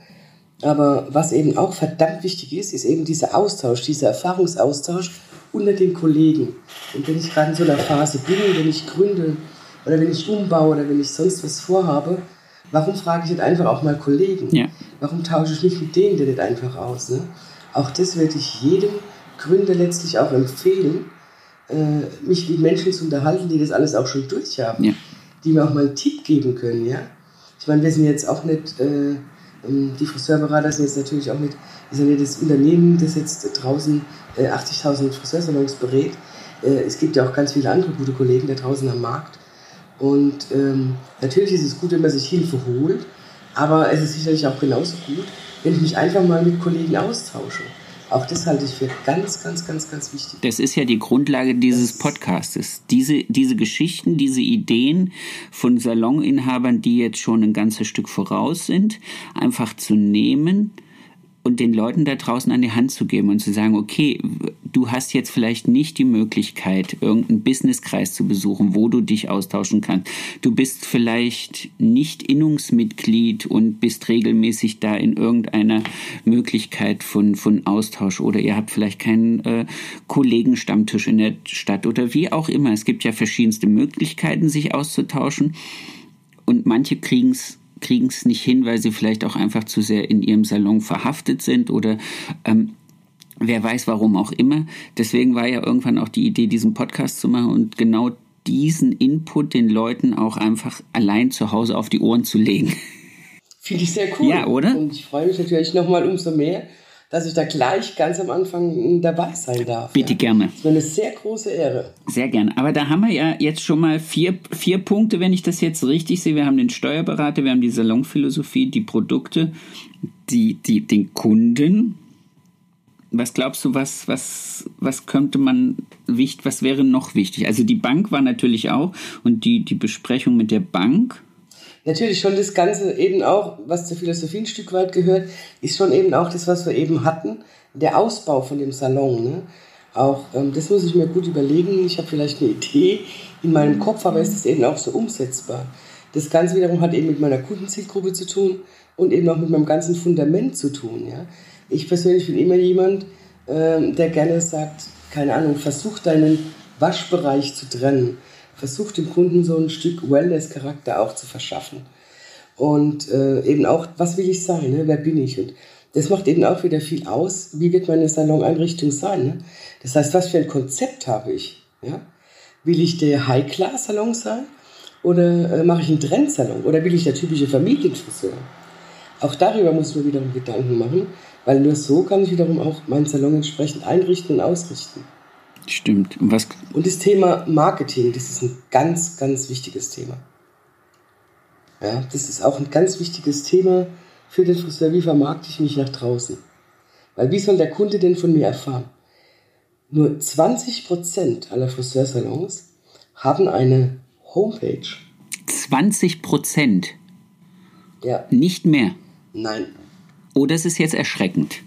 Aber was eben auch verdammt wichtig ist, ist eben dieser Austausch, dieser Erfahrungsaustausch unter den Kollegen. Und wenn ich gerade in so einer Phase bin, wenn ich gründe oder wenn ich umbaue oder wenn ich sonst was vorhabe, Warum frage ich nicht einfach auch mal Kollegen? Ja. Warum tausche ich mich mit denen denn nicht einfach aus? Ne? Auch das würde ich jedem Gründer letztlich auch empfehlen, äh, mich mit Menschen zu unterhalten, die das alles auch schon durchhaben, ja. die mir auch mal einen Tipp geben können. Ja? Ich meine, wir sind jetzt auch nicht, äh, ähm, die Friseurberater sind jetzt natürlich auch nicht, wir sind nicht das Unternehmen, das jetzt draußen äh, 80.000 Friseursalons berät. Äh, es gibt ja auch ganz viele andere gute Kollegen da draußen am Markt Und ähm, natürlich ist es gut, wenn man sich Hilfe holt, aber es ist sicherlich auch genauso gut, wenn ich mich einfach mal mit Kollegen austausche. Auch das halte ich für ganz, ganz, ganz, ganz wichtig. Das ist ja die Grundlage dieses Podcastes. Diese, diese Geschichten, diese Ideen von Saloninhabern, die jetzt schon ein ganzes Stück voraus sind, einfach zu nehmen und den Leuten da draußen an die Hand zu geben und zu sagen, okay, du hast jetzt vielleicht nicht die Möglichkeit, irgendeinen Businesskreis zu besuchen, wo du dich austauschen kannst. Du bist vielleicht nicht Innungsmitglied und bist regelmäßig da in irgendeiner Möglichkeit von, von Austausch oder ihr habt vielleicht keinen äh, Kollegenstammtisch in der Stadt oder wie auch immer. Es gibt ja verschiedenste Möglichkeiten, sich auszutauschen und manche kriegen es kriegen es nicht hin, weil sie vielleicht auch einfach zu sehr in ihrem Salon verhaftet sind oder ähm, wer weiß warum auch immer. Deswegen war ja irgendwann auch die Idee, diesen Podcast zu machen und genau diesen Input den Leuten auch einfach allein zu Hause auf die Ohren zu legen. Finde ich sehr cool. Ja, oder? Und ich freue mich natürlich nochmal umso mehr, dass ich da gleich ganz am Anfang dabei sein darf. Bitte ja. gerne. Das ist mir eine sehr große Ehre. Sehr gerne. Aber da haben wir ja jetzt schon mal vier, vier Punkte, wenn ich das jetzt richtig sehe. Wir haben den Steuerberater, wir haben die Salonphilosophie, die Produkte, die, die, den Kunden. Was glaubst du, was, was, was könnte man was wäre noch wichtig? Also die Bank war natürlich auch und die, die Besprechung mit der Bank natürlich schon das Ganze eben auch, was zur Philosophie ein Stück weit gehört, ist schon eben auch das, was wir eben hatten, der Ausbau von dem Salon. Ne? Auch ähm, das muss ich mir gut überlegen. Ich habe vielleicht eine Idee in meinem Kopf, aber ist es eben auch so umsetzbar. Das Ganze wiederum hat eben mit meiner Kundenzielgruppe zu tun und eben auch mit meinem ganzen Fundament zu tun. Ja? Ich persönlich bin immer jemand, ähm, der gerne sagt, keine Ahnung, versuch deinen Waschbereich zu trennen versucht dem Kunden so ein Stück Wellness-Charakter auch zu verschaffen. Und äh, eben auch, was will ich sein, ne? wer bin ich? Und das macht eben auch wieder viel aus, wie wird meine Saloneinrichtung sein. Ne? Das heißt, was für ein Konzept habe ich? Ja? Will ich der High-Class-Salon sein oder äh, mache ich einen Trendsalon oder will ich der typische Familienfriseur? Auch darüber muss man wiederum Gedanken machen, weil nur so kann ich wiederum auch meinen Salon entsprechend einrichten und ausrichten. Stimmt. Und, was und das Thema Marketing, das ist ein ganz, ganz wichtiges Thema. Ja, das ist auch ein ganz wichtiges Thema für den Friseur. Wie vermarkte ich mich nach draußen? Weil wie soll der Kunde denn von mir erfahren? Nur 20% aller Friseursalons haben eine Homepage. 20% Ja. Nicht mehr. Nein. Oh, das ist jetzt erschreckend.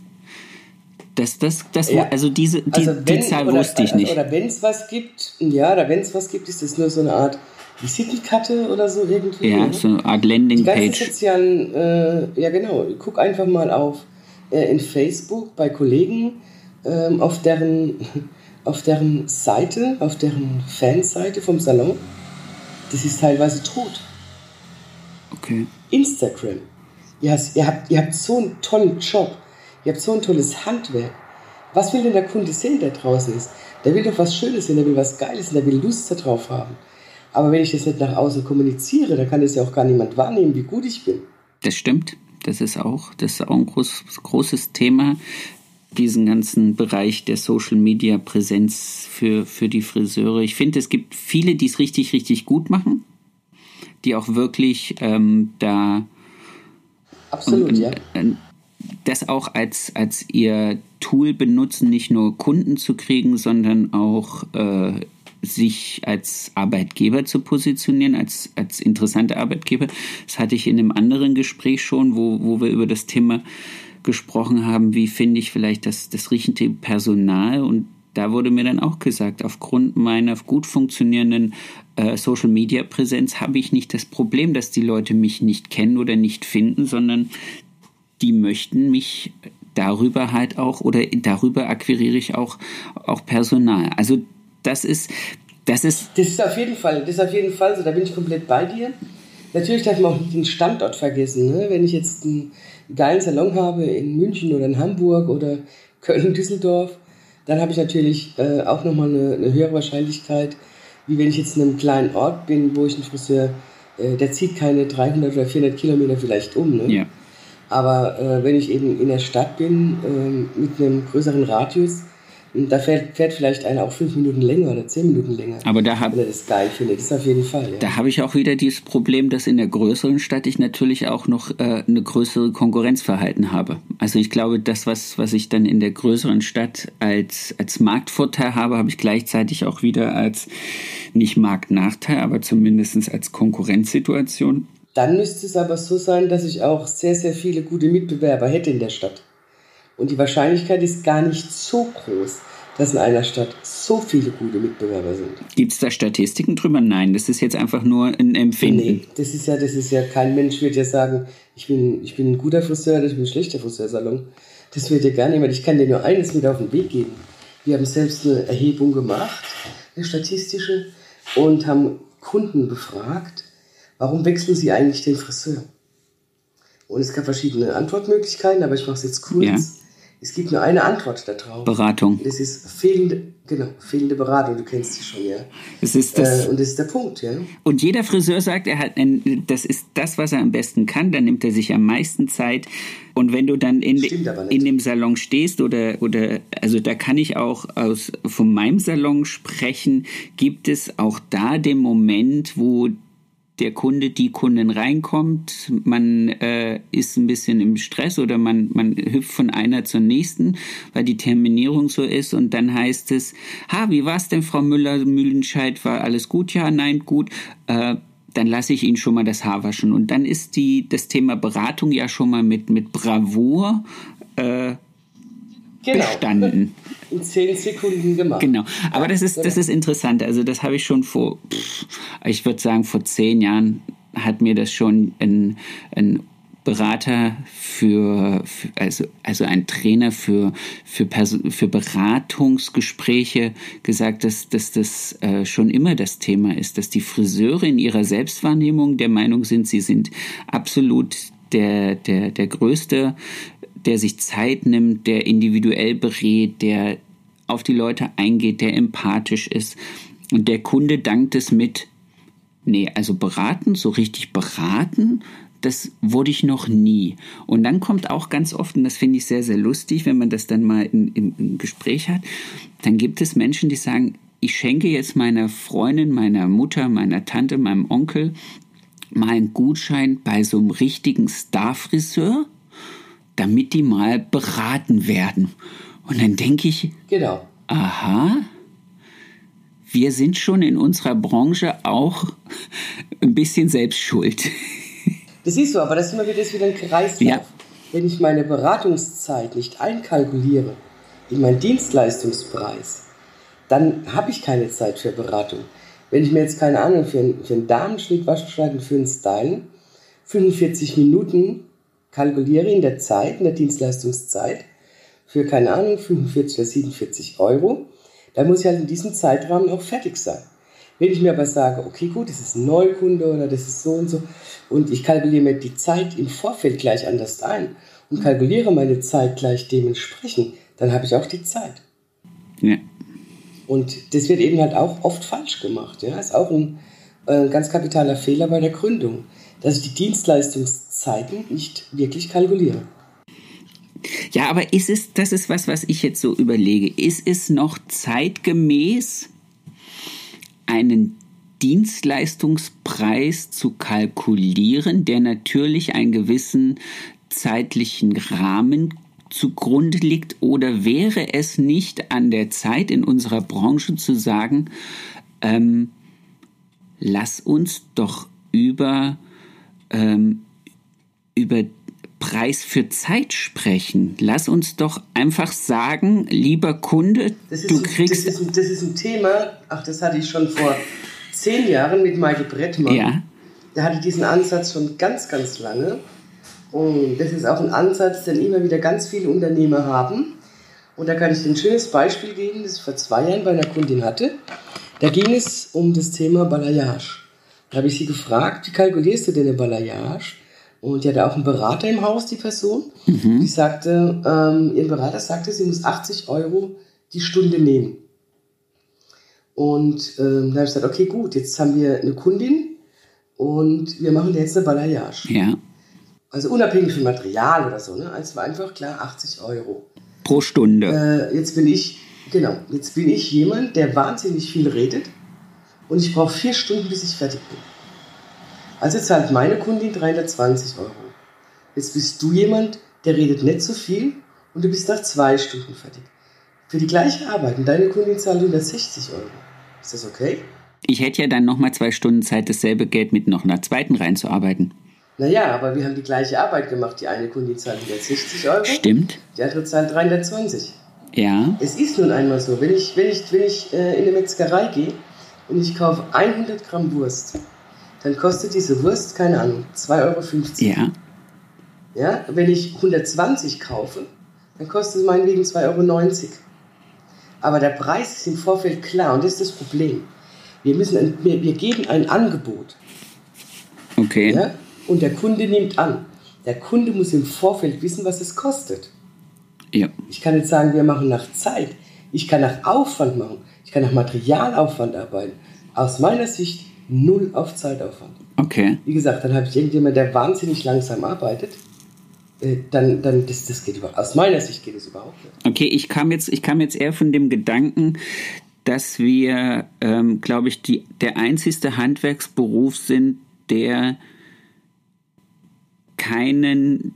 Das, das, das, ja. also diese, die, also wenn, die Zahl oder, wusste ich nicht. Oder wenn es was gibt, ja, oder wenn es was gibt, ist das nur so eine Art Visitenkarte oder so irgendwie. Ja, ne? so eine Art Landingpage. Die sozialen, äh, ja genau, guck einfach mal auf äh, in Facebook bei Kollegen äh, auf deren auf deren Seite, auf deren Fanseite vom Salon. Das ist teilweise tot. Okay. Instagram. Hast, ihr, habt, ihr habt so einen tollen Job Ihr habt so ein tolles Handwerk. Was will denn der Kunde sehen, der draußen ist? Der will doch was Schönes sehen, der will was Geiles sehen, der will Lust darauf haben. Aber wenn ich das nicht nach außen kommuniziere, dann kann es ja auch gar niemand wahrnehmen, wie gut ich bin. Das stimmt. Das ist auch, das ist auch ein groß, großes Thema, diesen ganzen Bereich der Social Media Präsenz für, für die Friseure. Ich finde, es gibt viele, die es richtig, richtig gut machen, die auch wirklich ähm, da Absolut, und, ja das auch als, als ihr Tool benutzen, nicht nur Kunden zu kriegen, sondern auch äh, sich als Arbeitgeber zu positionieren, als, als interessante Arbeitgeber. Das hatte ich in einem anderen Gespräch schon, wo, wo wir über das Thema gesprochen haben, wie finde ich vielleicht das, das richtige Personal und da wurde mir dann auch gesagt, aufgrund meiner gut funktionierenden äh, Social-Media-Präsenz habe ich nicht das Problem, dass die Leute mich nicht kennen oder nicht finden, sondern die möchten mich darüber halt auch oder darüber akquiriere ich auch, auch Personal. Also das ist, das ist. Das ist auf jeden Fall, das ist auf jeden Fall so, da bin ich komplett bei dir. Natürlich darf man auch nicht den Standort vergessen. Ne? Wenn ich jetzt einen geilen Salon habe in München oder in Hamburg oder Köln, Düsseldorf, dann habe ich natürlich äh, auch nochmal eine, eine höhere Wahrscheinlichkeit, wie wenn ich jetzt in einem kleinen Ort bin, wo ich einen Friseur, äh, der zieht keine 300 oder 400 Kilometer vielleicht um. Ne? Ja. Aber äh, wenn ich eben in der Stadt bin, äh, mit einem größeren Radius, da fährt, fährt vielleicht einer auch fünf Minuten länger oder zehn Minuten länger. Aber da hab, wenn er das geil findet, das auf jeden Fall. Ja. Da habe ich auch wieder dieses Problem, dass in der größeren Stadt ich natürlich auch noch äh, eine größere Konkurrenzverhalten habe. Also ich glaube, das, was, was ich dann in der größeren Stadt als, als Marktvorteil habe, habe ich gleichzeitig auch wieder als nicht Marktnachteil, aber zumindest als Konkurrenzsituation. Dann müsste es aber so sein, dass ich auch sehr, sehr viele gute Mitbewerber hätte in der Stadt. Und die Wahrscheinlichkeit ist gar nicht so groß, dass in einer Stadt so viele gute Mitbewerber sind. Gibt es da Statistiken drüber? Nein, das ist jetzt einfach nur ein Empfinden. Nee, das ist ja, das ist ja, kein Mensch wird ja sagen, ich bin, ich bin ein guter Friseur, ich bin ein schlechter Friseursalon. Das wird ja gar niemand. Ich kann dir nur eines mit auf den Weg geben. Wir haben selbst eine Erhebung gemacht, eine statistische, und haben Kunden befragt, warum wechseln sie eigentlich den Friseur? Und es gab verschiedene Antwortmöglichkeiten, aber ich mache es jetzt kurz. Ja. Es gibt nur eine Antwort darauf. Beratung. Das ist fehlende, genau, fehlende Beratung. Du kennst sie schon, ja. Das ist das. Äh, und das ist der Punkt, ja. Und jeder Friseur sagt, er hat, ein, das ist das, was er am besten kann. Dann nimmt er sich am meisten Zeit. Und wenn du dann in, in dem Salon stehst oder, oder, also da kann ich auch aus, von meinem Salon sprechen, gibt es auch da den Moment, wo der Kunde, die Kundin reinkommt, man äh, ist ein bisschen im Stress oder man, man hüpft von einer zur nächsten, weil die Terminierung so ist und dann heißt es, ha, wie war's denn, Frau Müller-Mühlenscheid, war alles gut? Ja, nein, gut. Äh, dann lasse ich Ihnen schon mal das Haar waschen. Und dann ist die, das Thema Beratung ja schon mal mit, mit Bravour äh, genau. bestanden. In zehn Sekunden gemacht. Genau. Aber das ist, das ist interessant. Also das habe ich schon vor, ich würde sagen, vor zehn Jahren hat mir das schon ein, ein Berater für, für, also, also ein Trainer für, für, für Beratungsgespräche gesagt, dass, dass das äh, schon immer das Thema ist, dass die Friseure in ihrer Selbstwahrnehmung der Meinung sind, sie sind absolut der, der, der größte der sich Zeit nimmt, der individuell berät, der auf die Leute eingeht, der empathisch ist. Und der Kunde dankt es mit, nee, also beraten, so richtig beraten, das wurde ich noch nie. Und dann kommt auch ganz oft, und das finde ich sehr, sehr lustig, wenn man das dann mal in, in, im Gespräch hat, dann gibt es Menschen, die sagen, ich schenke jetzt meiner Freundin, meiner Mutter, meiner Tante, meinem Onkel mal einen Gutschein bei so einem richtigen Starfriseur damit die mal beraten werden. Und dann denke ich, genau. aha, wir sind schon in unserer Branche auch ein bisschen selbst schuld. Das ist so, aber das ist immer wieder, das wieder ein Kreislauf. Ja. Wenn ich meine Beratungszeit nicht einkalkuliere in meinen Dienstleistungspreis, dann habe ich keine Zeit für Beratung. Wenn ich mir jetzt keine Ahnung für einen, für einen Damenschnitt, Waschschneiden, für einen Stylen 45 Minuten kalkuliere in der Zeit, in der Dienstleistungszeit, für, keine Ahnung, 45 oder 47 Euro, dann muss ich halt in diesem Zeitrahmen auch fertig sein. Wenn ich mir aber sage, okay, gut, das ist ein Neukunde oder das ist so und so, und ich kalkuliere mir die Zeit im Vorfeld gleich anders ein und kalkuliere meine Zeit gleich dementsprechend, dann habe ich auch die Zeit. Ja. Und das wird eben halt auch oft falsch gemacht. Ja, ist auch ein, ein ganz kapitaler Fehler bei der Gründung, dass ich die Dienstleistungs Zeiten nicht wirklich kalkuliere. Ja, aber ist es, das ist was, was ich jetzt so überlege, ist es noch zeitgemäß, einen Dienstleistungspreis zu kalkulieren, der natürlich einen gewissen zeitlichen Rahmen zugrunde liegt? Oder wäre es nicht an der Zeit in unserer Branche zu sagen, ähm, lass uns doch über ähm, über Preis für Zeit sprechen. Lass uns doch einfach sagen, lieber Kunde, du ein, kriegst. Das ist, ein, das ist, ein, Thema, ach, das hatte ich schon vor zehn Jahren mit Michael Brettmann. Ja. Der hatte diesen Ansatz schon ganz, ganz lange. Und das ist auch ein Ansatz, den immer wieder ganz viele Unternehmer haben. Und da kann ich ein schönes Beispiel geben, das ich vor zwei Jahren bei einer Kundin hatte. Da ging es um das Thema Balayage. Da habe ich sie gefragt, wie kalkulierst du denn eine Balayage? Und die hatte auch einen Berater im Haus, die Person. Mhm. Die sagte, ähm, ihr Berater sagte, sie muss 80 Euro die Stunde nehmen. Und ähm, dann habe ich gesagt, okay, gut, jetzt haben wir eine Kundin und wir machen jetzt eine Balayage. Ja. Also unabhängig vom Material oder so, ne? Also war einfach klar 80 Euro. Pro Stunde. Äh, jetzt bin ich Genau, jetzt bin ich jemand, der wahnsinnig viel redet und ich brauche vier Stunden, bis ich fertig bin. Also zahlt meine Kundin 320 Euro. Jetzt bist du jemand, der redet nicht so viel und du bist nach zwei Stunden fertig. Für die gleiche Arbeit und deine Kundin zahlt 160 Euro. Ist das okay? Ich hätte ja dann nochmal zwei Stunden Zeit, dasselbe Geld mit noch einer zweiten reinzuarbeiten. Naja, aber wir haben die gleiche Arbeit gemacht. Die eine Kundin zahlt 160 Euro. Stimmt. Die andere zahlt 320. Ja. Es ist nun einmal so, wenn ich, wenn ich, wenn ich äh, in eine Metzgerei gehe und ich kaufe 100 Gramm Wurst, dann kostet diese Wurst, keine Ahnung, 2,50 Euro. Ja. Ja, wenn ich 120 kaufe, dann kostet es meinetwegen 2,90 Euro. Aber der Preis ist im Vorfeld klar und das ist das Problem. Wir, müssen ein, wir, wir geben ein Angebot. Okay. Ja, und der Kunde nimmt an. Der Kunde muss im Vorfeld wissen, was es kostet. Ja. Ich kann nicht sagen, wir machen nach Zeit. Ich kann nach Aufwand machen. Ich kann nach Materialaufwand arbeiten. Aus meiner Sicht null auf Zeitaufwand. Okay. Wie gesagt, dann habe ich irgendjemand, der wahnsinnig langsam arbeitet. Äh, Dann, dann das, das geht über, aus meiner Sicht geht es überhaupt nicht. Okay, ich kam jetzt, ich kam jetzt eher von dem Gedanken, dass wir, ähm, glaube ich, die, der einzigste Handwerksberuf sind, der keinen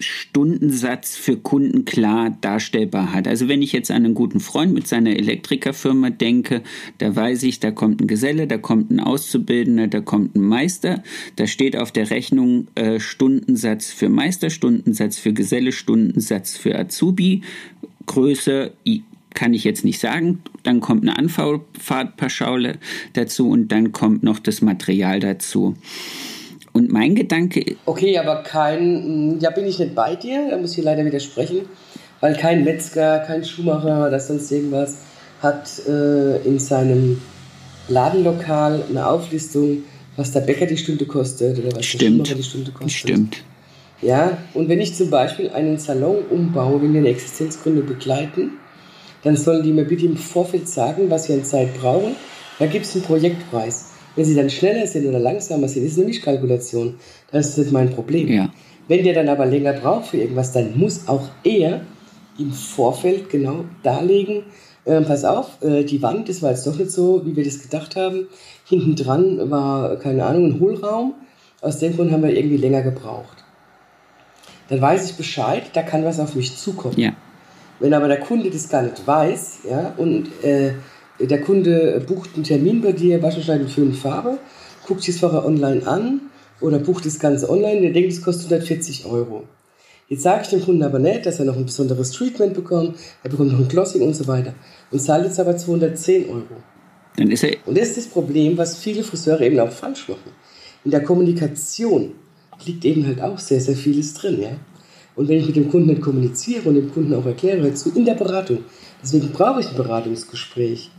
Stundensatz für Kunden klar darstellbar hat. Also wenn ich jetzt an einen guten Freund mit seiner Elektrikerfirma denke, da weiß ich, da kommt ein Geselle, da kommt ein Auszubildender, da kommt ein Meister, da steht auf der Rechnung äh, Stundensatz für Meister, Stundensatz für Geselle, Stundensatz für Azubi, Größe kann ich jetzt nicht sagen. Dann kommt eine Anfahrtpauschale dazu und dann kommt noch das Material dazu. Und mein Gedanke Okay, aber kein, ja bin ich nicht bei dir, da muss ich leider widersprechen, weil kein Metzger, kein Schuhmacher oder sonst irgendwas hat äh, in seinem Ladenlokal eine Auflistung, was der Bäcker die Stunde kostet oder was der Stimmt. Schuhmacher die Stunde kostet. Stimmt. Ja, und wenn ich zum Beispiel einen Salon umbaue, wenn wir eine Existenzgründe begleiten, dann sollen die mir bitte im Vorfeld sagen, was sie an Zeit brauchen. Da gibt es einen Projektpreis. Wenn sie dann schneller sind oder langsamer sind, ist eine Mischkalkulation. Das ist nicht mein Problem. Ja. Wenn der dann aber länger braucht für irgendwas, dann muss auch er im Vorfeld genau darlegen, äh, pass auf, äh, die Wand, das war jetzt doch nicht so, wie wir das gedacht haben. Hinten dran war, keine Ahnung, ein Hohlraum. Aus dem Grund haben wir irgendwie länger gebraucht. Dann weiß ich Bescheid, da kann was auf mich zukommen. Ja. Wenn aber der Kunde das gar nicht weiß, ja, und äh, der Kunde bucht einen Termin bei dir, wahrscheinlich für eine Farbe, guckt sich das vorher online an oder bucht das Ganze online, der denkt, es kostet 140 Euro. Jetzt sage ich dem Kunden aber nicht, dass er noch ein besonderes Treatment bekommt, er bekommt noch ein Glossing und so weiter und zahlt jetzt aber 210 Euro. Dann ist er. Und das ist das Problem, was viele Friseure eben auch falsch machen. In der Kommunikation liegt eben halt auch sehr, sehr vieles drin. Ja? Und wenn ich mit dem Kunden nicht kommuniziere und dem Kunden auch erkläre, zu in der Beratung, deswegen brauche ich ein Beratungsgespräch.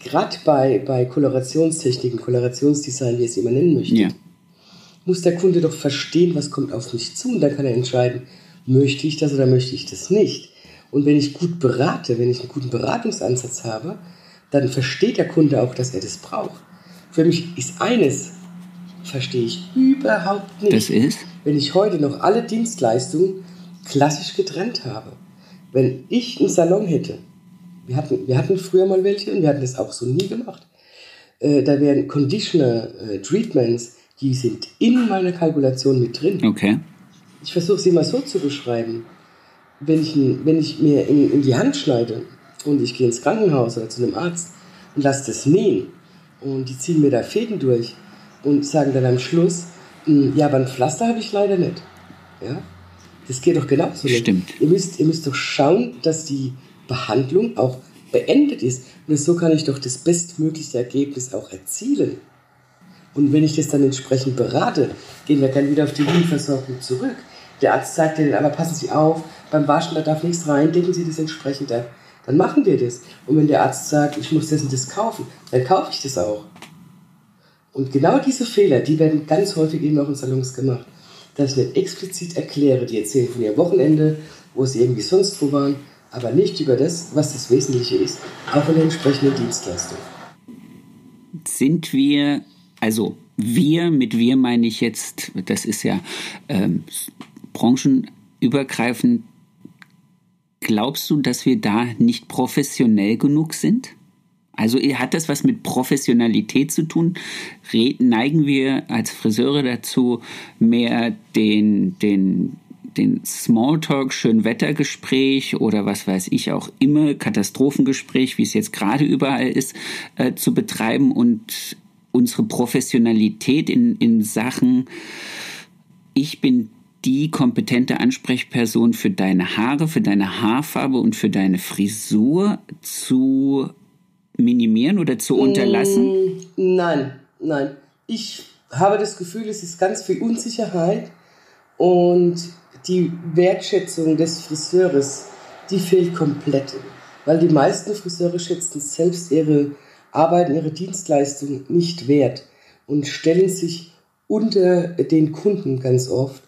Gerade bei, bei Kolorationstechniken, Kolorationsdesign, wie ihr es immer nennen möchtet, Ja. muss der Kunde doch verstehen, was kommt auf mich zu und dann kann er entscheiden, möchte ich das oder möchte ich das nicht. Und wenn ich gut berate, wenn ich einen guten Beratungsansatz habe, dann versteht der Kunde auch, dass er das braucht. Für mich ist eines, verstehe ich überhaupt nicht, Das ist? wenn ich heute noch alle Dienstleistungen klassisch getrennt habe. Wenn ich einen Salon hätte, wir hatten, wir hatten früher mal welche und wir hatten das auch so nie gemacht, äh, da wären Conditioner, äh, Treatments, die sind in meiner Kalkulation mit drin. Okay. Ich versuche sie mal so zu beschreiben. Wenn ich, wenn ich mir in, in die Hand schneide und ich gehe ins Krankenhaus oder zu einem Arzt und lasse das nähen und die ziehen mir da Fäden durch und sagen dann am Schluss, "Hm, ja, aber ein Pflaster habe ich leider nicht. Ja? Das geht doch genauso. nicht. Stimmt. Ihr müsst, ihr müsst doch schauen, dass die Behandlung auch beendet ist. Und so kann ich doch das bestmögliche Ergebnis auch erzielen. Und wenn ich das dann entsprechend berate, gehen wir dann wieder auf die Wundversorgung zurück. Der Arzt sagt dann, aber passen Sie auf, beim Waschen, da darf nichts rein, decken Sie das entsprechend ab. Dann machen wir das. Und wenn der Arzt sagt, ich muss das und das kaufen, dann kaufe ich das auch. Und genau diese Fehler, die werden ganz häufig eben auch in Salons gemacht. Dass ich nicht explizit erkläre, die erzählen von ihrem Wochenende, wo sie irgendwie sonst wo waren, aber nicht über das, was das Wesentliche ist, auch in der entsprechenden Dienstleistung. Sind wir, also wir, mit wir meine ich jetzt, das ist ja ähm, branchenübergreifend, glaubst du, dass wir da nicht professionell genug sind? Also hat das was mit Professionalität zu tun? Neigen wir als Friseure dazu, mehr den, den, den Smalltalk, Schönwettergespräch oder was weiß ich auch immer, Katastrophengespräch, wie es jetzt gerade überall ist, äh, zu betreiben und unsere Professionalität in, in Sachen, ich bin die kompetente Ansprechperson für deine Haare, für deine Haarfarbe und für deine Frisur zu minimieren oder zu unterlassen? Mm, nein, nein. Ich habe das Gefühl, es ist ganz viel Unsicherheit und die Wertschätzung des Friseurs, die fehlt komplett. Weil die meisten Friseure schätzen selbst ihre Arbeit, ihre Dienstleistung nicht wert und stellen sich unter den Kunden ganz oft.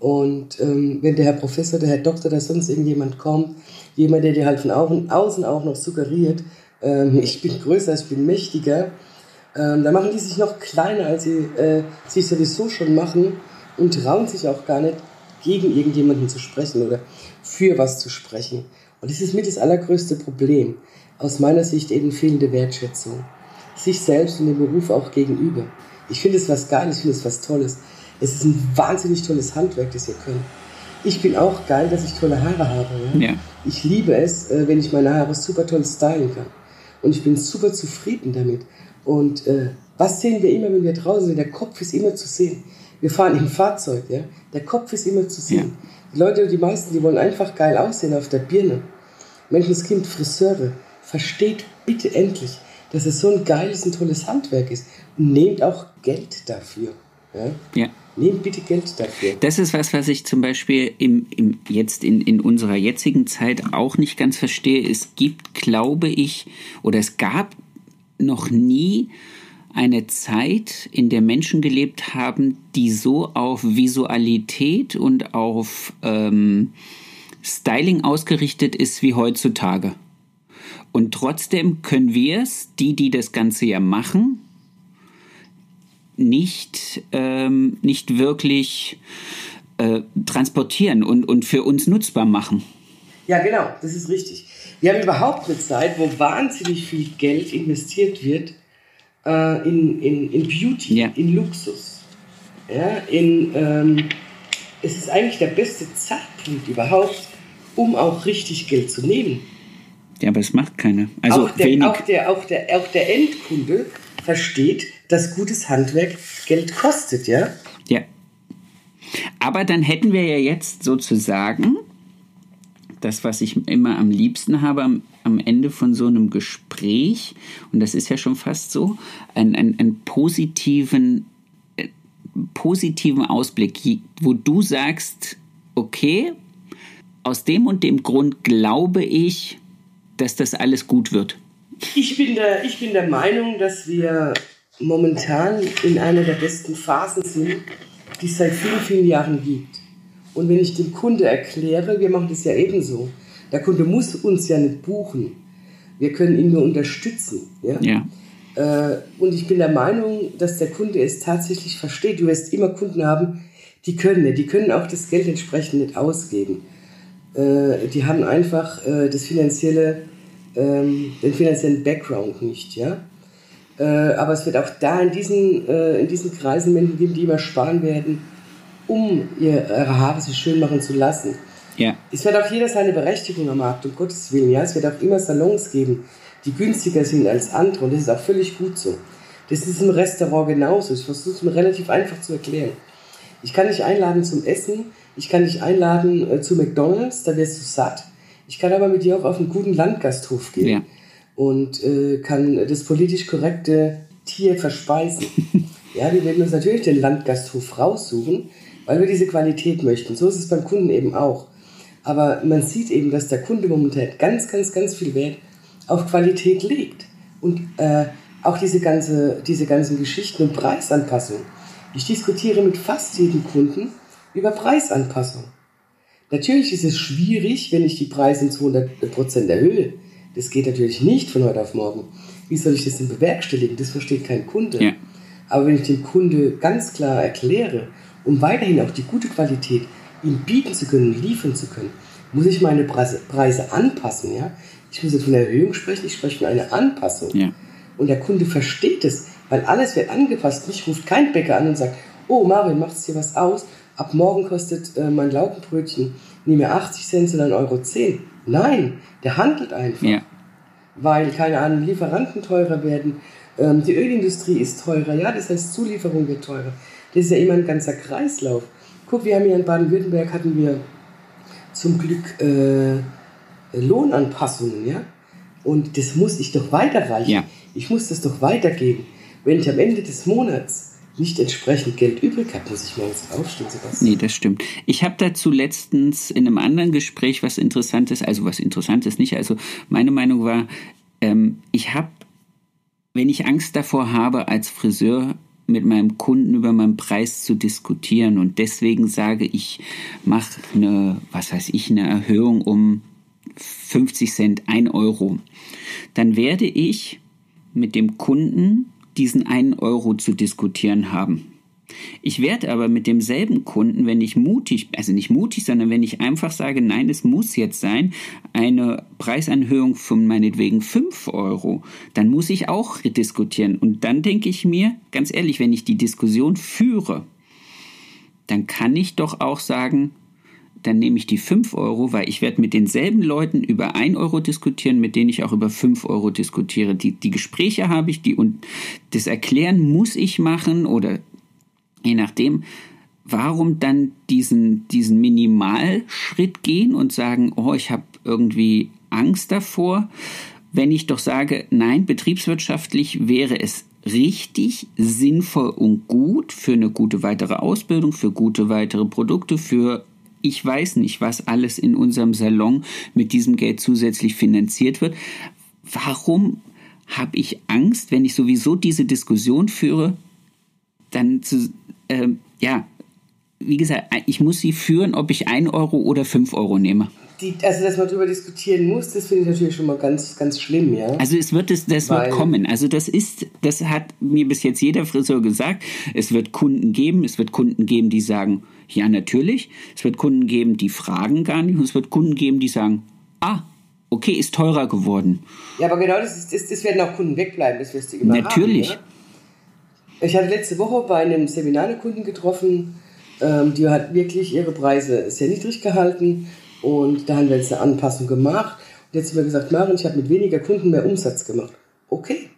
Und ähm, wenn der Herr Professor, der Herr Doktor, da sonst irgendjemand kommt, jemand, der dir halt von außen auch noch suggeriert, ähm, ich bin größer, ich bin mächtiger, ähm, da machen die sich noch kleiner, als sie äh, sich sowieso schon machen und trauen sich auch gar nicht, gegen irgendjemanden zu sprechen oder für was zu sprechen. Und das ist mit das allergrößte Problem. Aus meiner Sicht eben fehlende Wertschätzung. Sich selbst und dem Beruf auch gegenüber. Ich finde es was Geiles, ich finde es was Tolles. Es ist ein wahnsinnig tolles Handwerk, das wir können. Ich bin auch geil, dass ich tolle Haare habe. Ja? Ja. Ich liebe es, äh, wenn ich meine Haare super toll stylen kann. Und ich bin super zufrieden damit. Und äh, was sehen wir immer, wenn wir draußen sind? Der Kopf ist immer zu sehen. Wir fahren im Fahrzeug, ja. Der Kopf ist immer zu sehen. Ja. Die Leute, die meisten, die wollen einfach geil aussehen auf der Birne. Menschenskind, Friseure, versteht bitte endlich, dass es so ein geiles und tolles Handwerk ist. Und nehmt auch Geld dafür. Ja. ja. Nehmt bitte Geld dafür. Das ist was, was ich zum Beispiel im, im, jetzt in, in unserer jetzigen Zeit auch nicht ganz verstehe. Es gibt, glaube ich, oder es gab noch nie eine Zeit, in der Menschen gelebt haben, die so auf Visualität und auf ähm, Styling ausgerichtet ist wie heutzutage. Und trotzdem können wir es, die, die das Ganze ja machen, nicht, ähm, nicht wirklich äh, transportieren und, und für uns nutzbar machen. Ja, genau, das ist richtig. Wir haben überhaupt eine Zeit, wo wahnsinnig viel Geld investiert wird äh, in, in, in Beauty, ja. in Luxus. Ja, in, ähm, es ist eigentlich der beste Zeitpunkt überhaupt, um auch richtig Geld zu nehmen. Ja, aber es macht keiner. Also auch, der, auch, der, auch, der, auch der Endkunde versteht, dass gutes Handwerk Geld kostet, ja? Ja. Aber dann hätten wir ja jetzt sozusagen das, was ich immer am liebsten habe am, am Ende von so einem Gespräch, und das ist ja schon fast so, einen, einen, einen positiven, äh, positiven Ausblick, wo du sagst, okay, aus dem und dem Grund glaube ich, dass das alles gut wird. Ich bin der, ich bin der Meinung, dass wir momentan in einer der besten Phasen sind, die es seit vielen, vielen Jahren gibt. Und wenn ich dem Kunde erkläre, wir machen das ja ebenso, der Kunde muss uns ja nicht buchen. Wir können ihn nur unterstützen. Ja? ja. Äh, und ich bin der Meinung, dass der Kunde es tatsächlich versteht. Du wirst immer Kunden haben, die können nicht. Die können auch das Geld entsprechend nicht ausgeben. Äh, die haben einfach äh, das finanzielle ähm, den finanziellen Background nicht, ja. Äh, aber es wird auch da in diesen, äh, in diesen Kreisen Menschen geben, die immer sparen werden, um ihre Haare sich schön machen zu lassen. Ja. Es wird auch jeder seine Berechtigung am Markt, um Gottes Willen. Ja? Es wird auch immer Salons geben, die günstiger sind als andere und das ist auch völlig gut so. Das ist im Restaurant genauso. Ich versuche es mir relativ einfach zu erklären. Ich kann dich einladen zum Essen, ich kann dich einladen äh, zu McDonalds, da wirst du satt. Ich kann aber mit dir auch auf einen guten Landgasthof gehen ja. und äh, kann das politisch korrekte Tier verspeisen. ja, wir werden uns natürlich den Landgasthof raussuchen, weil wir diese Qualität möchten. So ist es beim Kunden eben auch. Aber man sieht eben, dass der Kunde momentan ganz, ganz, ganz viel Wert auf Qualität legt. Und äh, auch diese, ganze, diese ganzen Geschichten und Preisanpassungen. Ich diskutiere mit fast jedem Kunden über Preisanpassung. Natürlich ist es schwierig, wenn ich die Preise in 200% erhöhe. Das geht natürlich nicht von heute auf morgen. Wie soll ich das denn bewerkstelligen? Das versteht kein Kunde. Ja. Aber wenn ich dem Kunde ganz klar erkläre, um weiterhin auch die gute Qualität ihm bieten zu können, liefern zu können, muss ich meine Preise, Preise anpassen. Ja? Ich muss nicht von einer Erhöhung sprechen, ich spreche von einer Anpassung. Ja. Und der Kunde versteht es, weil alles wird angepasst. Mich ruft kein Bäcker an und sagt, oh Marvin, macht dir was aus? Ab morgen kostet äh, mein Laugenbrötchen nicht mehr 80 Cent, sondern Euro 10. Nein, der handelt einfach. Ja. Weil, keine Ahnung, Lieferanten teurer werden, ähm, die Ölindustrie ist teurer, ja, das heißt Zulieferung wird teurer. Das ist ja immer ein ganzer Kreislauf. Guck, wir haben hier in Baden-Württemberg hatten wir zum Glück äh, Lohnanpassungen, ja. Und das muss ich doch weiterreichen. Ja. Ich muss das doch weitergeben. Wenn ich am Ende des Monats nicht entsprechend Geld übrig habe, muss ich morgens aufstehen, Sebastian. Nee, das stimmt. Ich habe dazu letztens in einem anderen Gespräch was Interessantes, also was Interessantes nicht, also meine Meinung war, ähm, ich habe, wenn ich Angst davor habe, als Friseur mit meinem Kunden über meinen Preis zu diskutieren und deswegen sage ich, mache eine, was weiß ich, eine Erhöhung um 50 Cent, 1 Euro, dann werde ich mit dem Kunden diesen einen Euro zu diskutieren haben. Ich werde aber mit demselben Kunden, wenn ich mutig, also nicht mutig, sondern wenn ich einfach sage, nein, es muss jetzt sein, eine Preisanhöhung von meinetwegen 5 Euro, dann muss ich auch diskutieren. Und dann denke ich mir, ganz ehrlich, wenn ich die Diskussion führe, dann kann ich doch auch sagen, dann nehme ich die 5 Euro, weil ich werde mit denselben Leuten über 1 Euro diskutieren, mit denen ich auch über 5 Euro diskutiere. Die, die Gespräche habe ich, die und das Erklären muss ich machen oder je nachdem, warum dann diesen, diesen Minimalschritt gehen und sagen, oh, ich habe irgendwie Angst davor, wenn ich doch sage, nein, betriebswirtschaftlich wäre es richtig, sinnvoll und gut für eine gute weitere Ausbildung, für gute weitere Produkte, für ich weiß nicht, was alles in unserem Salon mit diesem Geld zusätzlich finanziert wird. Warum habe ich Angst, wenn ich sowieso diese Diskussion führe, dann zu, äh, ja, wie gesagt, ich muss sie führen, ob ich ein Euro oder fünf Euro nehme. Die, also, dass man darüber diskutieren muss, das finde ich natürlich schon mal ganz, ganz schlimm, ja. Also es wird das, das wird kommen. Also das ist, das hat mir bis jetzt jeder Friseur gesagt. Es wird Kunden geben, es wird Kunden geben, die sagen, ja, natürlich. Es wird Kunden geben, die fragen gar nicht. Und es wird Kunden geben, die sagen, ah, okay, ist teurer geworden. Ja, aber genau das, ist, das, das werden auch Kunden wegbleiben, das wirst du immer Natürlich. Haben? Ich hatte letzte Woche bei einem Seminar eine Kunden getroffen, ähm, die hat wirklich ihre Preise sehr niedrig gehalten und da haben wir jetzt eine Anpassung gemacht. Und jetzt haben wir gesagt, Maren, ich habe mit weniger Kunden mehr Umsatz gemacht. Okay,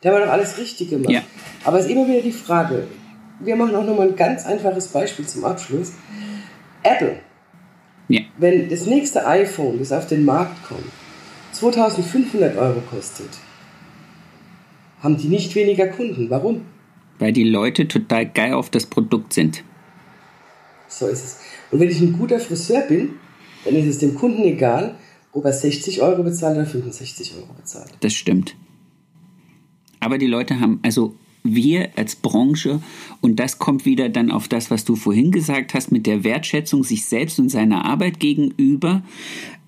da haben wir doch alles richtig gemacht. Ja. Aber es ist immer wieder die Frage, wir machen auch nochmal ein ganz einfaches Beispiel zum Abschluss. Apple. Ja. Wenn das nächste iPhone, das auf den Markt kommt, 2500 Euro kostet, haben die nicht weniger Kunden. Warum? Weil die Leute total geil auf das Produkt sind. So ist es. Und wenn ich ein guter Friseur bin, dann ist es dem Kunden egal, ob er 60 Euro bezahlt oder 65 Euro bezahlt. Das stimmt. Aber die Leute haben, also wir als Branche, und das kommt wieder dann auf das, was du vorhin gesagt hast, mit der Wertschätzung sich selbst und seiner Arbeit gegenüber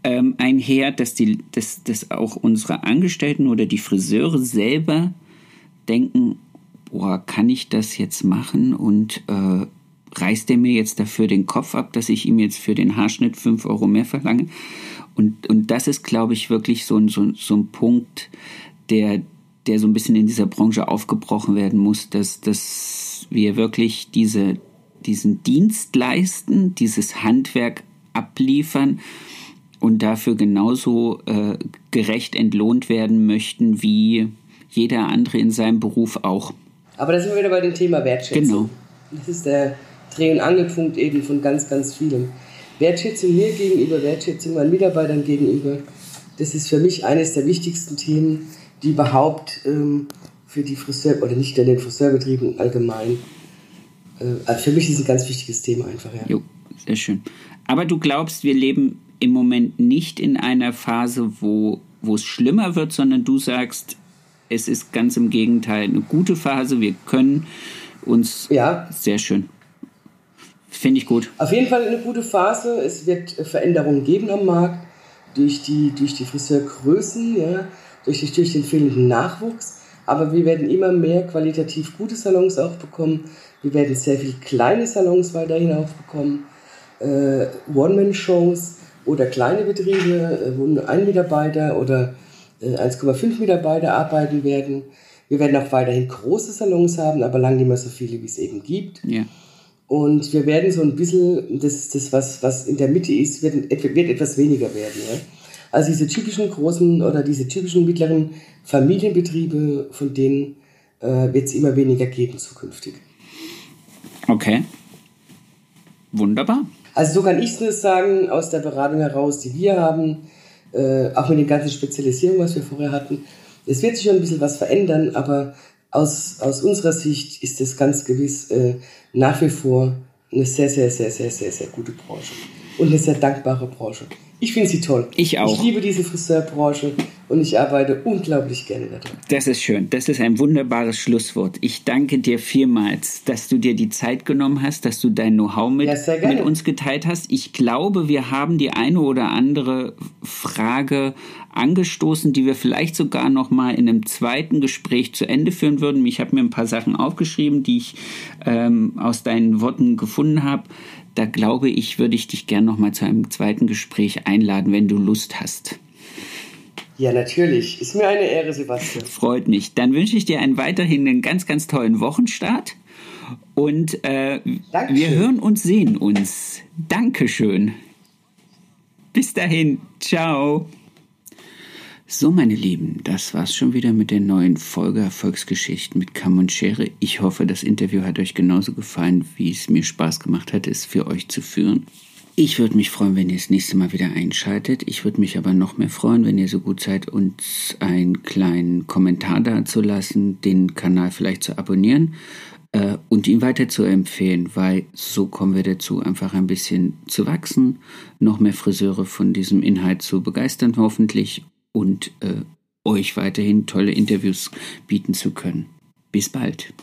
ähm, einher, dass, die, dass, dass auch unsere Angestellten oder die Friseure selber denken, boah, kann ich das jetzt machen und äh, reißt der mir jetzt dafür den Kopf ab, dass ich ihm jetzt für den Haarschnitt 5 Euro mehr verlange? Und, und das ist, glaube ich, wirklich so, so, so ein Punkt, der, der so ein bisschen in dieser Branche aufgebrochen werden muss, dass, dass wir wirklich diese, diesen Dienst leisten, dieses Handwerk abliefern und dafür genauso äh, gerecht entlohnt werden möchten wie jeder andere in seinem Beruf auch. Aber da sind wir wieder bei dem Thema Wertschätzung. Genau. Das ist der Dreh- und Angelpunkt eben von ganz, ganz vielem. Wertschätzung mir gegenüber, Wertschätzung meinen Mitarbeitern gegenüber, das ist für mich eines der wichtigsten Themen, die überhaupt ähm, für die Friseur oder nicht in den Friseurbetrieben allgemein. Äh, also für mich ist es ein ganz wichtiges Thema einfach. Ja. Jo, sehr schön. Aber du glaubst, wir leben im Moment nicht in einer Phase, wo, wo es schlimmer wird, sondern du sagst, es ist ganz im Gegenteil eine gute Phase. Wir können uns ja. sehr schön. Finde ich gut. Auf jeden Fall eine gute Phase. Es wird Veränderungen geben am Markt durch die, durch die Friseurgrößen. Ja durch, die, durch den fehlenden Nachwuchs. Aber wir werden immer mehr qualitativ gute Salons auch bekommen. Wir werden sehr viele kleine Salons weiterhin aufbekommen. Äh, One-Man-Shows, oder kleine Betriebe, wo nur ein Mitarbeiter oder 1,5 Mitarbeiter arbeiten werden. Wir werden auch weiterhin große Salons haben, aber lang nicht mehr so viele, wie es eben gibt. Ja. Und wir werden so ein bisschen, das, das was, was in der Mitte ist, wird, wird etwas weniger werden. Ja? Also diese typischen großen oder diese typischen mittleren Familienbetriebe, von denen äh, wird es immer weniger geben zukünftig. Okay. Wunderbar. Also so kann ich es nur sagen, aus der Beratung heraus, die wir haben, äh, auch mit den ganzen Spezialisierungen, was wir vorher hatten. Es wird sich schon ein bisschen was verändern, aber aus, aus unserer Sicht ist es ganz gewiss äh, nach wie vor eine sehr, sehr, sehr, sehr, sehr, sehr gute Branche und eine sehr dankbare Branche. Ich finde sie toll. Ich auch. Ich liebe diese Friseurbranche und ich arbeite unglaublich gerne daran. Das ist schön. Das ist ein wunderbares Schlusswort. Ich danke dir vielmals, dass du dir die Zeit genommen hast, dass du dein Know-how mit, ja, mit uns geteilt hast. Ich glaube, wir haben die eine oder andere Frage angestoßen, die wir vielleicht sogar noch mal in einem zweiten Gespräch zu Ende führen würden. Ich habe mir ein paar Sachen aufgeschrieben, die ich ähm, aus deinen Worten gefunden habe da glaube ich, würde ich dich gern noch mal zu einem zweiten Gespräch einladen, wenn du Lust hast. Ja, natürlich. Ist mir eine Ehre, Sebastian. Freut mich. Dann wünsche ich dir einen weiterhin einen ganz, ganz tollen Wochenstart. Und äh, wir hören und sehen uns. Dankeschön. Bis dahin. Ciao. So, meine Lieben, das war's schon wieder mit der neuen Folge Erfolgsgeschichten mit Kamm und Schere. Ich hoffe, das Interview hat euch genauso gefallen, wie es mir Spaß gemacht hat, es für euch zu führen. Ich würde mich freuen, wenn ihr das nächste Mal wieder einschaltet. Ich würde mich aber noch mehr freuen, wenn ihr so gut seid, uns einen kleinen Kommentar dazulassen, den Kanal vielleicht zu abonnieren äh, und ihn weiter zu empfehlen, weil so kommen wir dazu, einfach ein bisschen zu wachsen, noch mehr Friseure von diesem Inhalt zu begeistern, hoffentlich und äh, euch weiterhin tolle Interviews bieten zu können. Bis bald.